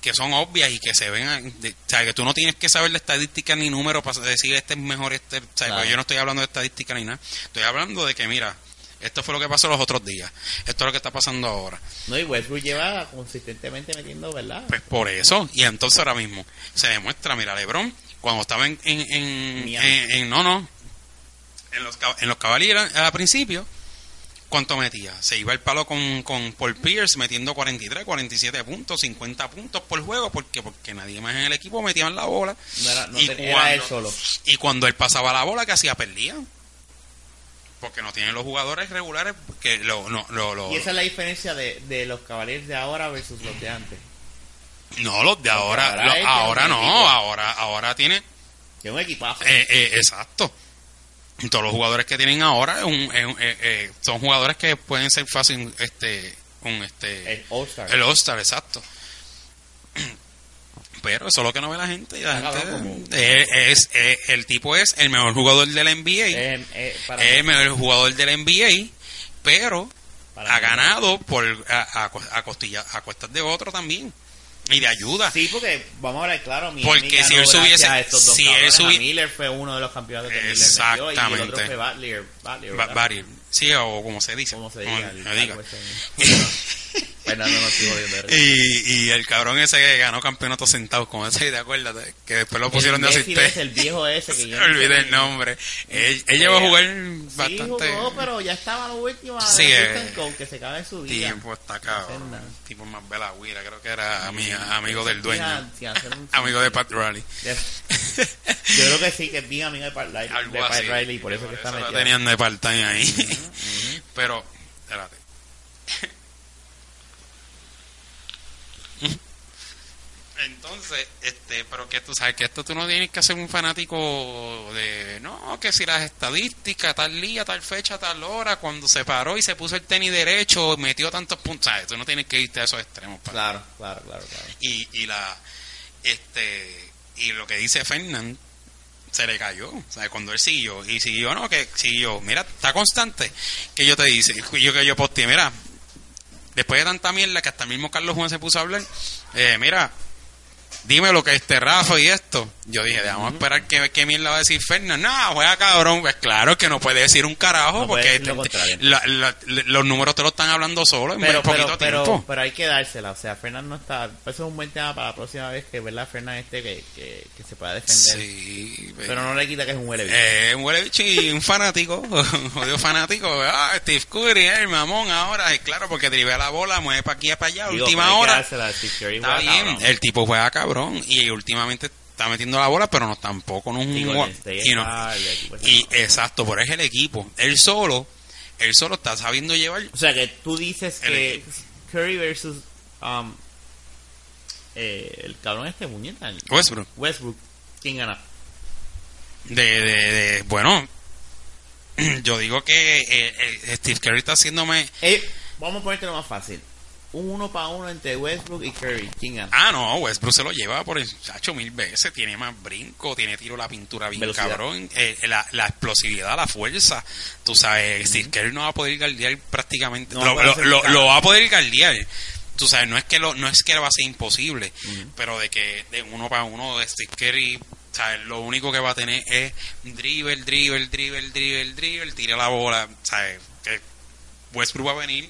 que son obvias y que se ven, de- o sea, que tú no tienes que saber de estadística ni número para decir este es mejor, este, o sea, Claro. yo no estoy hablando de estadística ni nada, estoy hablando de que mira, esto fue lo que pasó los otros días, esto es lo que está pasando ahora, No, y Westbrook lleva consistentemente metiendo, ¿verdad? pues por eso, y entonces ahora mismo se demuestra, mira, Lebron, cuando estaba en, en, en, en- en- no, no, en los, en los caballeros al principio, ¿Cuánto metía? Se iba el palo con, con Paul Pierce metiendo 43, 47 puntos, 50 puntos por juego, porque porque nadie más en el equipo metía en la bola. No era, no y, te- era él cuando, solo. y cuando él pasaba la bola, que hacía? Perdía. Porque no tienen los jugadores regulares que lo, no, lo, lo- Y esa es la diferencia de, de los caballeros de ahora versus los de antes. No, los de ahora, ahora los- no, equipo. ahora, ahora tiene, Que un equipazo. eh, eh, exacto. Todos los jugadores que tienen ahora un- eh, eh, son jugadores que pueden ser fácil, este, un, este, el All-Star. el All-Star, exacto. Pero eso es lo que no ve la gente. y la Ah, gente como- eh, es, eh, el tipo es el mejor jugador del NBA. Eh, eh, para es el mejor jugador del NBA, pero Para ha mí. ganado por a, a, a costilla- a costas de otro también. Y de ayuda. Sí, porque vamos a hablar claro, Miami Porque si él se hubiese- gracias a estos dos si él cabrones. se A hubiese- Miller fue uno de los campeonatos que Miller metió y el otro Exactamente. fue Butler, Butler. Barry. Sí, o como se dice. ¿Cómo se como diga? se El- diga. [laughs] [laughs] Fernando no ¿verdad? Y, y el cabrón ese que ganó campeonato sentado, como ese, ¿te acuerdas? Que después lo pusieron el de asistente. el viejo [laughs] ese que yo no olvidé el nombre. Él, él llegó a jugar Sí, bastante jugó, pero ya estaba la última Sí, de eh, que se cabe su vida. tiempo está cabrón. Tipo más bela huira, creo que era ami- amigo del dueño. Amigo de Pat Riley. [laughs] Yo creo que sí, que es bien amigo de Pat Riley, Algo de Pat así. Riley y por eso que está lo tenían de part-time ahí. Pero, espérate. [laughs] Entonces, este, pero que tú sabes que esto tú no tienes que ser un fanático de, no, que si las estadísticas, tal día, tal fecha, tal hora, cuando se paró y se puso el tenis derecho, metió tantos puntos, ¿sabes? Tú no tienes que irte a esos extremos. para- Claro, claro, claro, claro. y, y la este y lo que dice Fernand se le cayó sea, cuando él siguió y siguió no que siguió mira está constante que yo te dice yo que yo posteé mira después de tanta mierda que hasta el mismo Carlos Juan se puso a hablar eh, mira dime lo que este Rafa y esto. Yo dije vamos a esperar que, qué mierda va a decir Fernand no juega cabrón. Pues claro que no puede decir un carajo No porque decir lo te- contrario. la- la- los números te lo están hablando solo en Pero, muy poquito pero, pero, tiempo. pero hay que dársela, o sea, Fernand no está, eso es un buen tema para la próxima vez que verdad Fernand este que, que, que se pueda defender, sí pero no le quita que es un huele bicho. Eh, un huele bicho y un fanático, [laughs] jodido fanático. Ah, Steve Curry, el mamón ahora, es claro, porque drivea la bola, mueve para aquí y para allá, Digo, última que hora. dársela. Curry, Está bien, cabrón. el tipo juega cabrón y últimamente está metiendo la bola, pero no tampoco no es un Y no- y exacto, pero es el equipo. Él solo, él solo está sabiendo llevar. O sea, que tú dices que equipo. Curry versus um, eh, el cabrón este muñeca, Westbrook. Westbrook, ¿quién gana? De, de, de- bueno, [clears throat] yo digo que eh, eh, Steve Curry está haciéndome. Vamos a ponértelo más fácil. Un uno para uno entre Westbrook y Curry, ¿quién gana? Ah, no, Westbrook se lo lleva por el chacho mil veces. Tiene más brinco, tiene tiro la pintura bien Velocidad. cabrón. eh, la, la explosividad, la fuerza. Tú sabes, Steve Curry no va a poder guardiar prácticamente. No lo, puede lo- lo- lo va a poder guardiar. Tú sabes, no es que lo, no es que va a ser imposible, pero de que de uno para uno de Steve Curry, ¿sabes? lo único que va a tener es dribble, dribble, dribble, dribble, dribble, tira la bola. ¿sabes? Que Westbrook va a venir.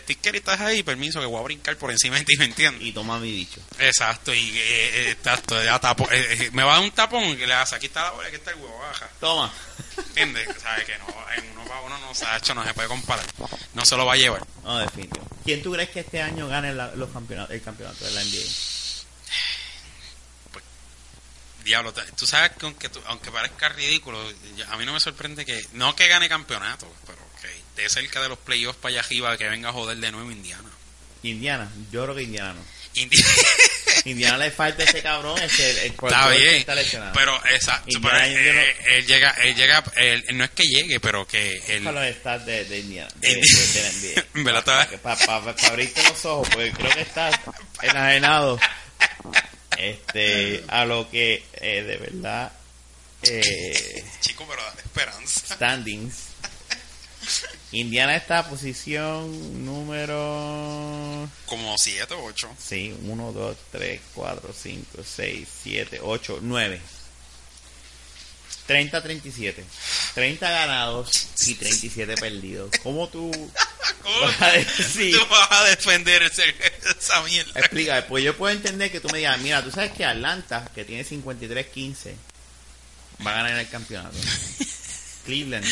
Steve Curry estás ahí, permiso que voy a brincar por encima de ti, ¿me entiendes? Y toma mi dicho. Exacto, y eh, eh, exacto, ya tapo- eh, me va a dar un tapón que le hace, aquí está la bola, aquí está el huevo, baja. Toma. ¿Entiendes? ¿Sabes que no? En uno para uno no, Sacho, no se puede comparar. No se lo va a llevar. No, definitivo. ¿Quién tú crees que este año gane la- los campeonatos, el campeonato de la NBA? Diablo, te- tú sabes que aunque, tú- aunque parezca ridículo, a mí no me sorprende que, no que gane campeonato, pero que esté cerca de los playoffs para allá arriba, que venga a joder de nuevo Indiana. Indiana, yo creo que Indiana no. [laughs] Indiana le falta ese cabrón, ese, el, el está que bien, está lesionado. pero exacto, pero, eh, él llega, él llega, él- no es que llegue, pero que él, los stats de, de Indiana, de, la [laughs] Para está- abrirte los ojos, porque creo que estás enajenado. Este, a lo que eh, de verdad, eh, chico, pero esperanza. standings. [laughs] Indiana está posición número Como 7 o 8. Sí, 1, 2, 3, 4, 5, 6, 7, 8, 9. 30, 37. 30 ganados y 37 perdidos. ¿Cómo tú [laughs] vas a decir? Tú vas a defender ese- esa mierda. Explica, pues yo puedo entender que tú me digas, mira, tú sabes que Atlanta, que tiene 53-15, va a ganar el campeonato. [laughs] Cleveland,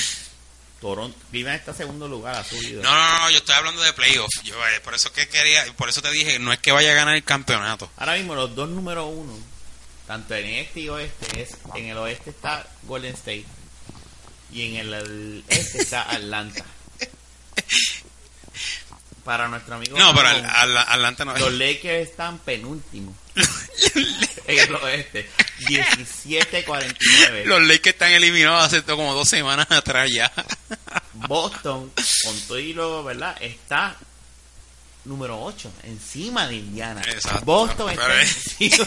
Toronto, Cleveland está en segundo lugar, ha subido. No, no, no, yo estoy hablando de playoffs. Yo, eh, por eso que quería, por eso te dije, no es que vaya a ganar el campeonato. Ahora mismo los dos número uno, tanto en este y oeste, es en el oeste está Golden State y en el, el este está Atlanta. [laughs] Para nuestro amigo No, pero Ramón, al- al- Atlanta no. los Lakers están penúltimos. [laughs] en el oeste. 17-49. Los Lakers están eliminados hace como dos semanas atrás ya. Boston, con todo y lo, ¿verdad? Está número 8, encima de Indiana. Exacto. Boston está encima. [laughs]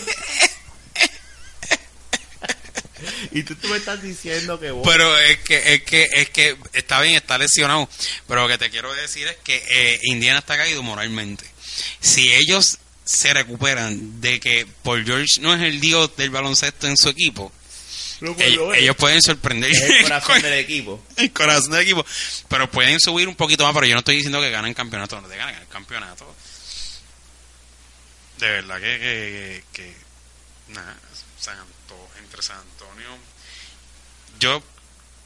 y tú, tú me estás diciendo que Boston... Pero es que, es que, es que está bien, está lesionado. Pero lo que te quiero decir es que eh, Indiana está caído moralmente. Si ellos se recuperan de que Paul George no es el dios del baloncesto en su equipo, No, ellos, pueden sorprender es el corazón del [laughs] equipo. el corazón del equipo. Pero pueden subir un poquito más, pero yo no estoy diciendo que ganen campeonato, no te ganan el campeonato. De verdad que, que, que, nada, San Anto- entre San Antonio. Yo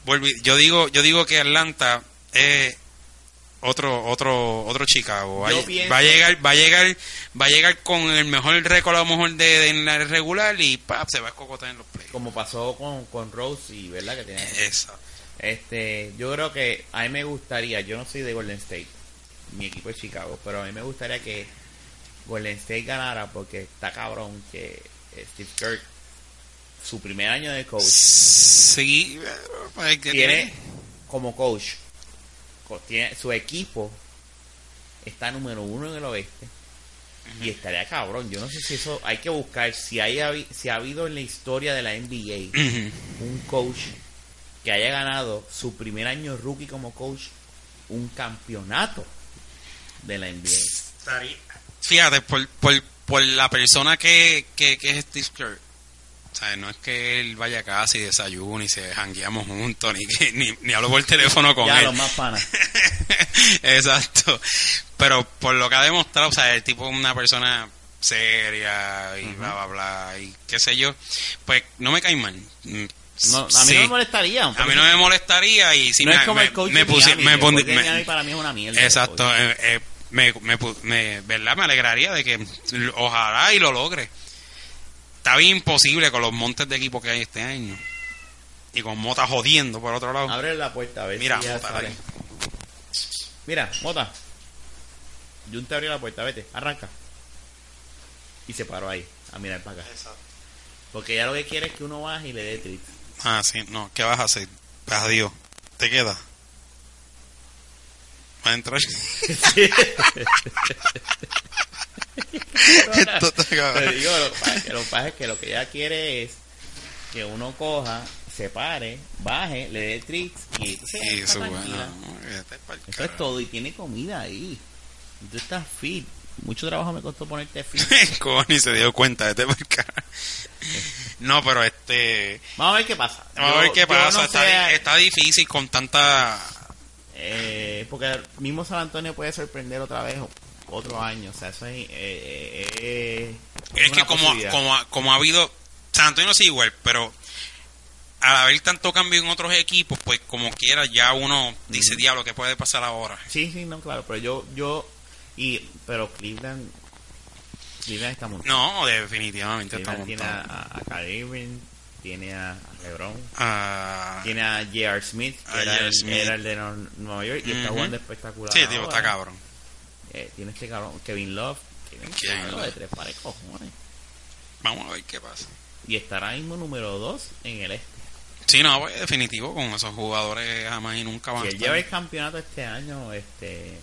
volví, yo digo, yo digo que Atlanta es otro, otro, otro Chicago. Va, pienso- va a llegar, va a llegar, va a llegar con el mejor récord a lo mejor de, de en la regular y pap, se va a escocotar en los playoffs. Como pasó con, con Rose y, ¿verdad? Que tiene... Esa. Este, yo creo que a mí me gustaría, yo no soy de Golden State, mi equipo es Chicago, pero a mí me gustaría que Golden State ganara porque está cabrón que eh, Steve Kerr, su primer año de coach, Sí, pues, tiene como coach, co- tiene, su equipo está número uno en el oeste y estaría cabrón. Yo no sé si eso hay que buscar si hay si ha habido en la historia de la NBA un coach que haya ganado su primer año rookie como coach un campeonato de la NBA. Estaría- Fíjate, por, por, por la persona que, que, que es Steve Kerr. O sea, no es que él vaya a casa y desayune y se jangueamos juntos, ni, que, ni, ni hablo por teléfono con ya él. los más panas. [laughs] Exacto. Pero por lo que ha demostrado, o sea, el tipo es una persona seria y bla, bla, bla, y qué sé yo, pues no me cae mal. No, a mí sí. no me molestaría. A mí no me molestaría y si no me, es como me, el coach me de pusi- Miami, me me- para mí es una mierda. Exacto, eh, eh, me, me, me- ¿verdad? Me alegraría de que ojalá y lo logre. Está bien imposible con los montes de equipo que hay este año. Y con Mota jodiendo por otro lado. Abre la puerta a ver Mira, si Mota, dale. Mira, Mota. Jun te abrió la puerta, vete, arranca. Y se paró ahí, a mirar para acá. Porque ya lo que quiere es que uno baje y le dé trip. Ah, sí, no, ¿qué vas a hacer? Adiós, te queda. ¿Va a entrar? [laughs] [laughs] Esto digo, lo que pasa es que lo que ella quiere es que uno coja, se pare, baje, le dé tricks y entonces Sí, eso es tranquila. bueno. Vete pa'l Eso es todo y tiene comida ahí. Y tú estás fit. Mucho trabajo me costó ponerte fit. [laughs] Y se dio cuenta, vete pa'l carajo. No, pero este... Vamos a ver qué pasa. Vamos a ver qué pasa. no está difícil con tanta... eh, porque mismo San Antonio puede sorprender otra vez otro año. O sea, eso es. eh, eh, eh, Es que como, como, ha- como ha habido... San Antonio sí igual, pero al haber tanto cambio en otros equipos, pues como quiera ya uno dice, diablo, ¿qué puede pasar ahora? Sí, sí, no, claro. Pero yo. yo y Pero Cleveland. Cleveland está montado. No, definitivamente está Cleveland tiene a, montado. a, a Irving, tiene a LeBron, Ah, tiene a J.R. Smith, que A era, el, Smith. era el de Nueva York y está jugando espectacular. sí, tío, está cabrón. Eh, tiene este cabrón, Kevin Love. Kevin Kevin Love de tres pares cojones. Vamos a ver qué pasa. Y estará mismo número 2 en el este. Sí, no, pues, definitivo, con esos jugadores jamás y nunca van Si a estar. lleva el campeonato este año, este.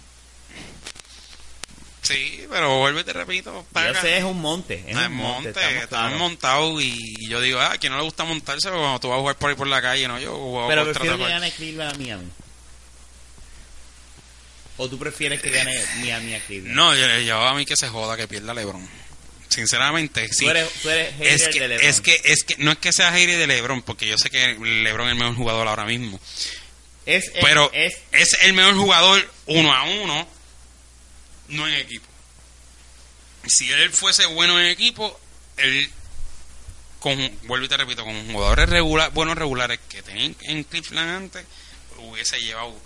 Sí, pero vuelve te repito, Yo sé, es un monte. Es Ah, un monte. monte, claros. montados y yo digo, ah, a quien no le gusta montarse cuando tú vas a jugar por ahí por la calle, ¿no? Yo juego Pero prefiero que gane Cleveland a Miami. ¿O tú prefieres que gane Miami a Cleveland? No, yo, yo a mí que se joda que pierda LeBron. Sinceramente, sí. Tú eres, tú eres es que, de LeBron. es que es que no es que sea hater de LeBron, porque yo sé que LeBron es el mejor jugador ahora mismo, Es, es- pero es, es el mejor jugador uno a uno, no en equipo. Si él fuese bueno en equipo, él con vuelvo y te repito, con jugadores regular, buenos regulares que tenían en Cleveland antes, hubiese llevado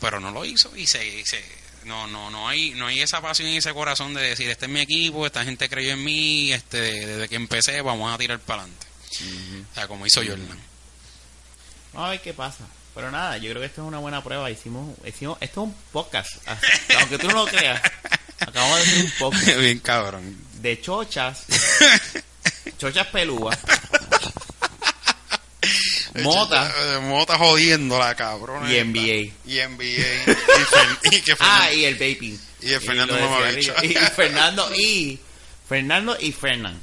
pero no lo hizo y se, y se- no no no hay no hay esa pasión y ese corazón de decir este es mi equipo esta gente creyó en mí este desde que empecé vamos a tirar para adelante o sea como hizo Jordan Vamos a ver qué pasa. Pero nada, yo creo que esto es una buena prueba. Hicimos, hicimos esto es un podcast. Aunque tú no lo creas. Acabamos de hacer un [laughs] podcast bien cabrón de chochas [laughs] chochas pelúas, mota Eh, Mota jodiéndola, cabrón. y NBA. Y NBA. Y, y que [laughs] Ah, y el vaping. Y el Fernando lo Mamabicho. cigarrillo. Y Fernando y Fernando y Fernán.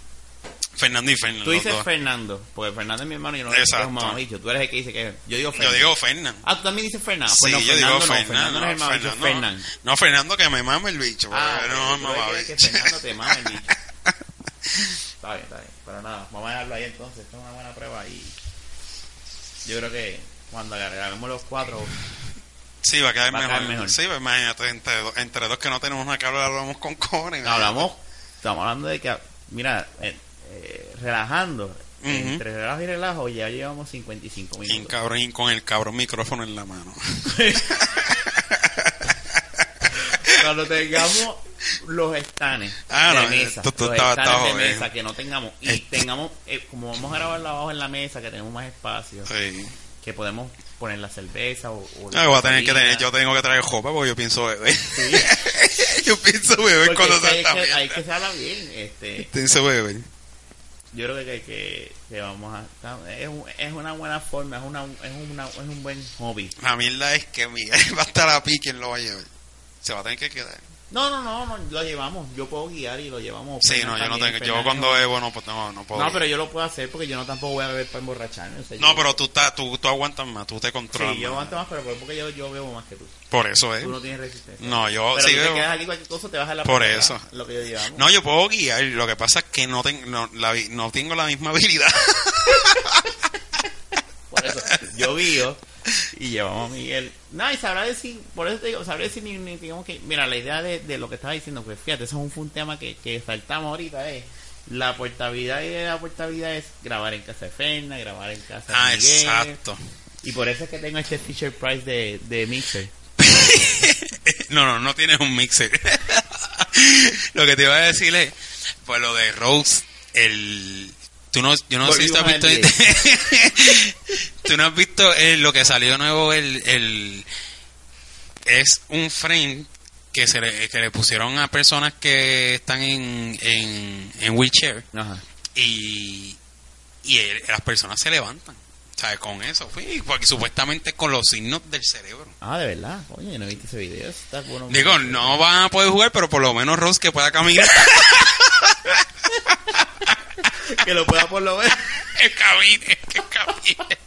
Fernando y Fernando. Tú dices. Fernando, porque Fernando es mi hermano y yo no digo Exacto. un mamabicho. Tú eres el que dice que yo digo Yo Fernando. digo Fernan. Ah, tú también dices Fernando. Sí, Pues no, yo Fernando digo no, Fernando. Fernando no mamabicho, Fernando, Fernando. no, Fernando que me mama el bicho. Ah, no tú ves que- Fernando te mama el bicho. [laughs] Está bien, está bien. Pero nada, vamos a dejarlo ahí entonces. Esto es una buena prueba y yo creo que cuando grabemos los cuatro, Sí, va a quedar Va a mejor. quedar mejor. Sí, pues imagínate, entre, dos- entre dos que no tenemos nada que hablar, hablamos con cojones. hablamos, estamos hablando de que, mira, eh, eh, relajando, entre relajo y relajo, ya llevamos 55 Y, minutos. cabrón, con el cabrón micrófono en la mano. [laughs] Cuando tengamos los estanes Ah, de no, mesa, esto- esto los estaba- estanes estaba de mesa que no tengamos, y tengamos, eh, como vamos a grabarlo abajo en la mesa, que tenemos más espacio, Sí. que podemos poner la cerveza o, o No, voy a tener que tener, yo tengo que traer jopa porque yo pienso beber. [laughs] yo pienso beber Porque cuando se está hay que se habla bien, este, Pienso beber. yo creo que, que, que vamos a es, es una buena forma es una es una es un buen hobby La mierda es que Miguel [laughs] va a estar a pique quien lo va a llevar. Se va a tener que quedar. No no no no lo llevamos yo puedo guiar y lo llevamos Sí, Fernan no, yo no tengo. Yo cuando bebo no, pues no, no puedo. no pero yo lo puedo hacer porque yo no tampoco voy a beber para emborracharme o sea, No, yo- pero tú, estás- tú, tú aguantas más, tú te controlas sí yo aguanto más pero porque yo yo bebo más que tú Por eso es. tú no tienes resistencia No, yo pero sí tú te bebo. quedas aquí cualquier cosa te vas a la Por eso. lo que yo llevamos No, yo puedo guiar. Lo que pasa es que no, ten- no, la no tengo la misma habilidad. [laughs] Por eso, yo guío [laughs] y llevamos a Miguel. No, y sabrá decir, por eso te digo, sabrá decir, ni, ni digamos que, mira, la idea de, de lo que estaba diciendo, pues fíjate, eso fue un tema que, que saltamos ahorita, es la portabilidad y la portabilidad es grabar en casa de Ferna, grabar en casa de ah, Miguel. exacto. Y por eso es que tengo este Fisher Price de, de Mixer. [laughs] No, no, no tienes un mixer. [laughs] lo que te iba a decir es, pues lo de Rose, el... Tú no, yo no sé si tú has visto... [laughs] Tú no has visto eh, lo que salió nuevo, el, el... Es un frame que se le, que le pusieron a personas que están en, en, en wheelchair Ajá. y, y el- las personas se levantan. ¿Sabes? Con eso, fui, porque supuestamente con los signos del cerebro. Ah, de verdad. Oye, no he visto ese video. Está bueno. Digo, no van a poder jugar, pero por lo menos Rose que pueda caminar. [laughs] que lo pueda por lo menos. [laughs] que camine, que camine.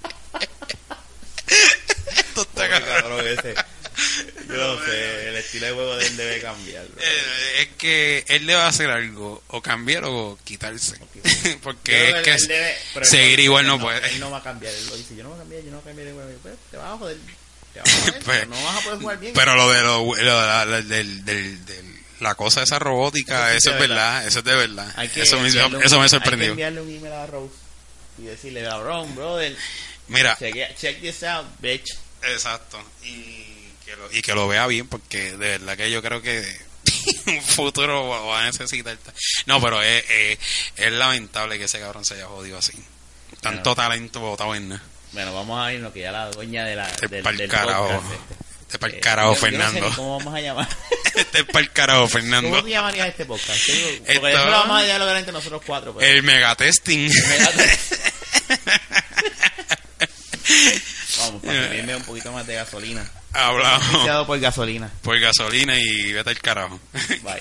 Esto está Pobre cabrón. ese. Yo no sé, el estilo de juego de él debe cambiar. Eh, es que él debe hacer algo, o cambiar o quitarse. [laughs] Yo Porque es que él debe- él seguir no- igual no él puede. Él no va a cambiar, él lo dice, yo no voy a cambiar, yo no voy a cambiar. igual. Pues, te vas a joder, te vas a [laughs] joder, Pues- no vas a poder jugar bien. Pero lo de lo, lo de la, la- del, del- del- la cosa esa robótica, Eso es verdad, eso es de verdad. Que Eso me, enviarle un- eso me Hay que sorprendió. enviarle un email a Rose y decirle, cabrón, brother, Mira, check, this out, bitch. Exacto. Y que, lo, y que lo vea bien, porque de verdad que yo creo que [laughs] un futuro va- a necesitar. ta- No, pero es, es, es lamentable que ese cabrón se haya jodido así. Tanto talento botado en nada. Bueno, vamos a irnos, que ya la dueña de la, Este del, del podcast este. Este es para el Eh, carajo, no sé Fernando. ¿Cómo vamos a llamar? [laughs] Este es para el carajo, ¿Cómo Fernando. tú llamarías este podcast? Porque Esto- eso lo vamos a dialogar entre nosotros cuatro. pues. El megatesting. [laughs] Vamos, para servirme un poquito más de gasolina. Hablamos por gasolina. por gasolina y vete al carajo. Bye.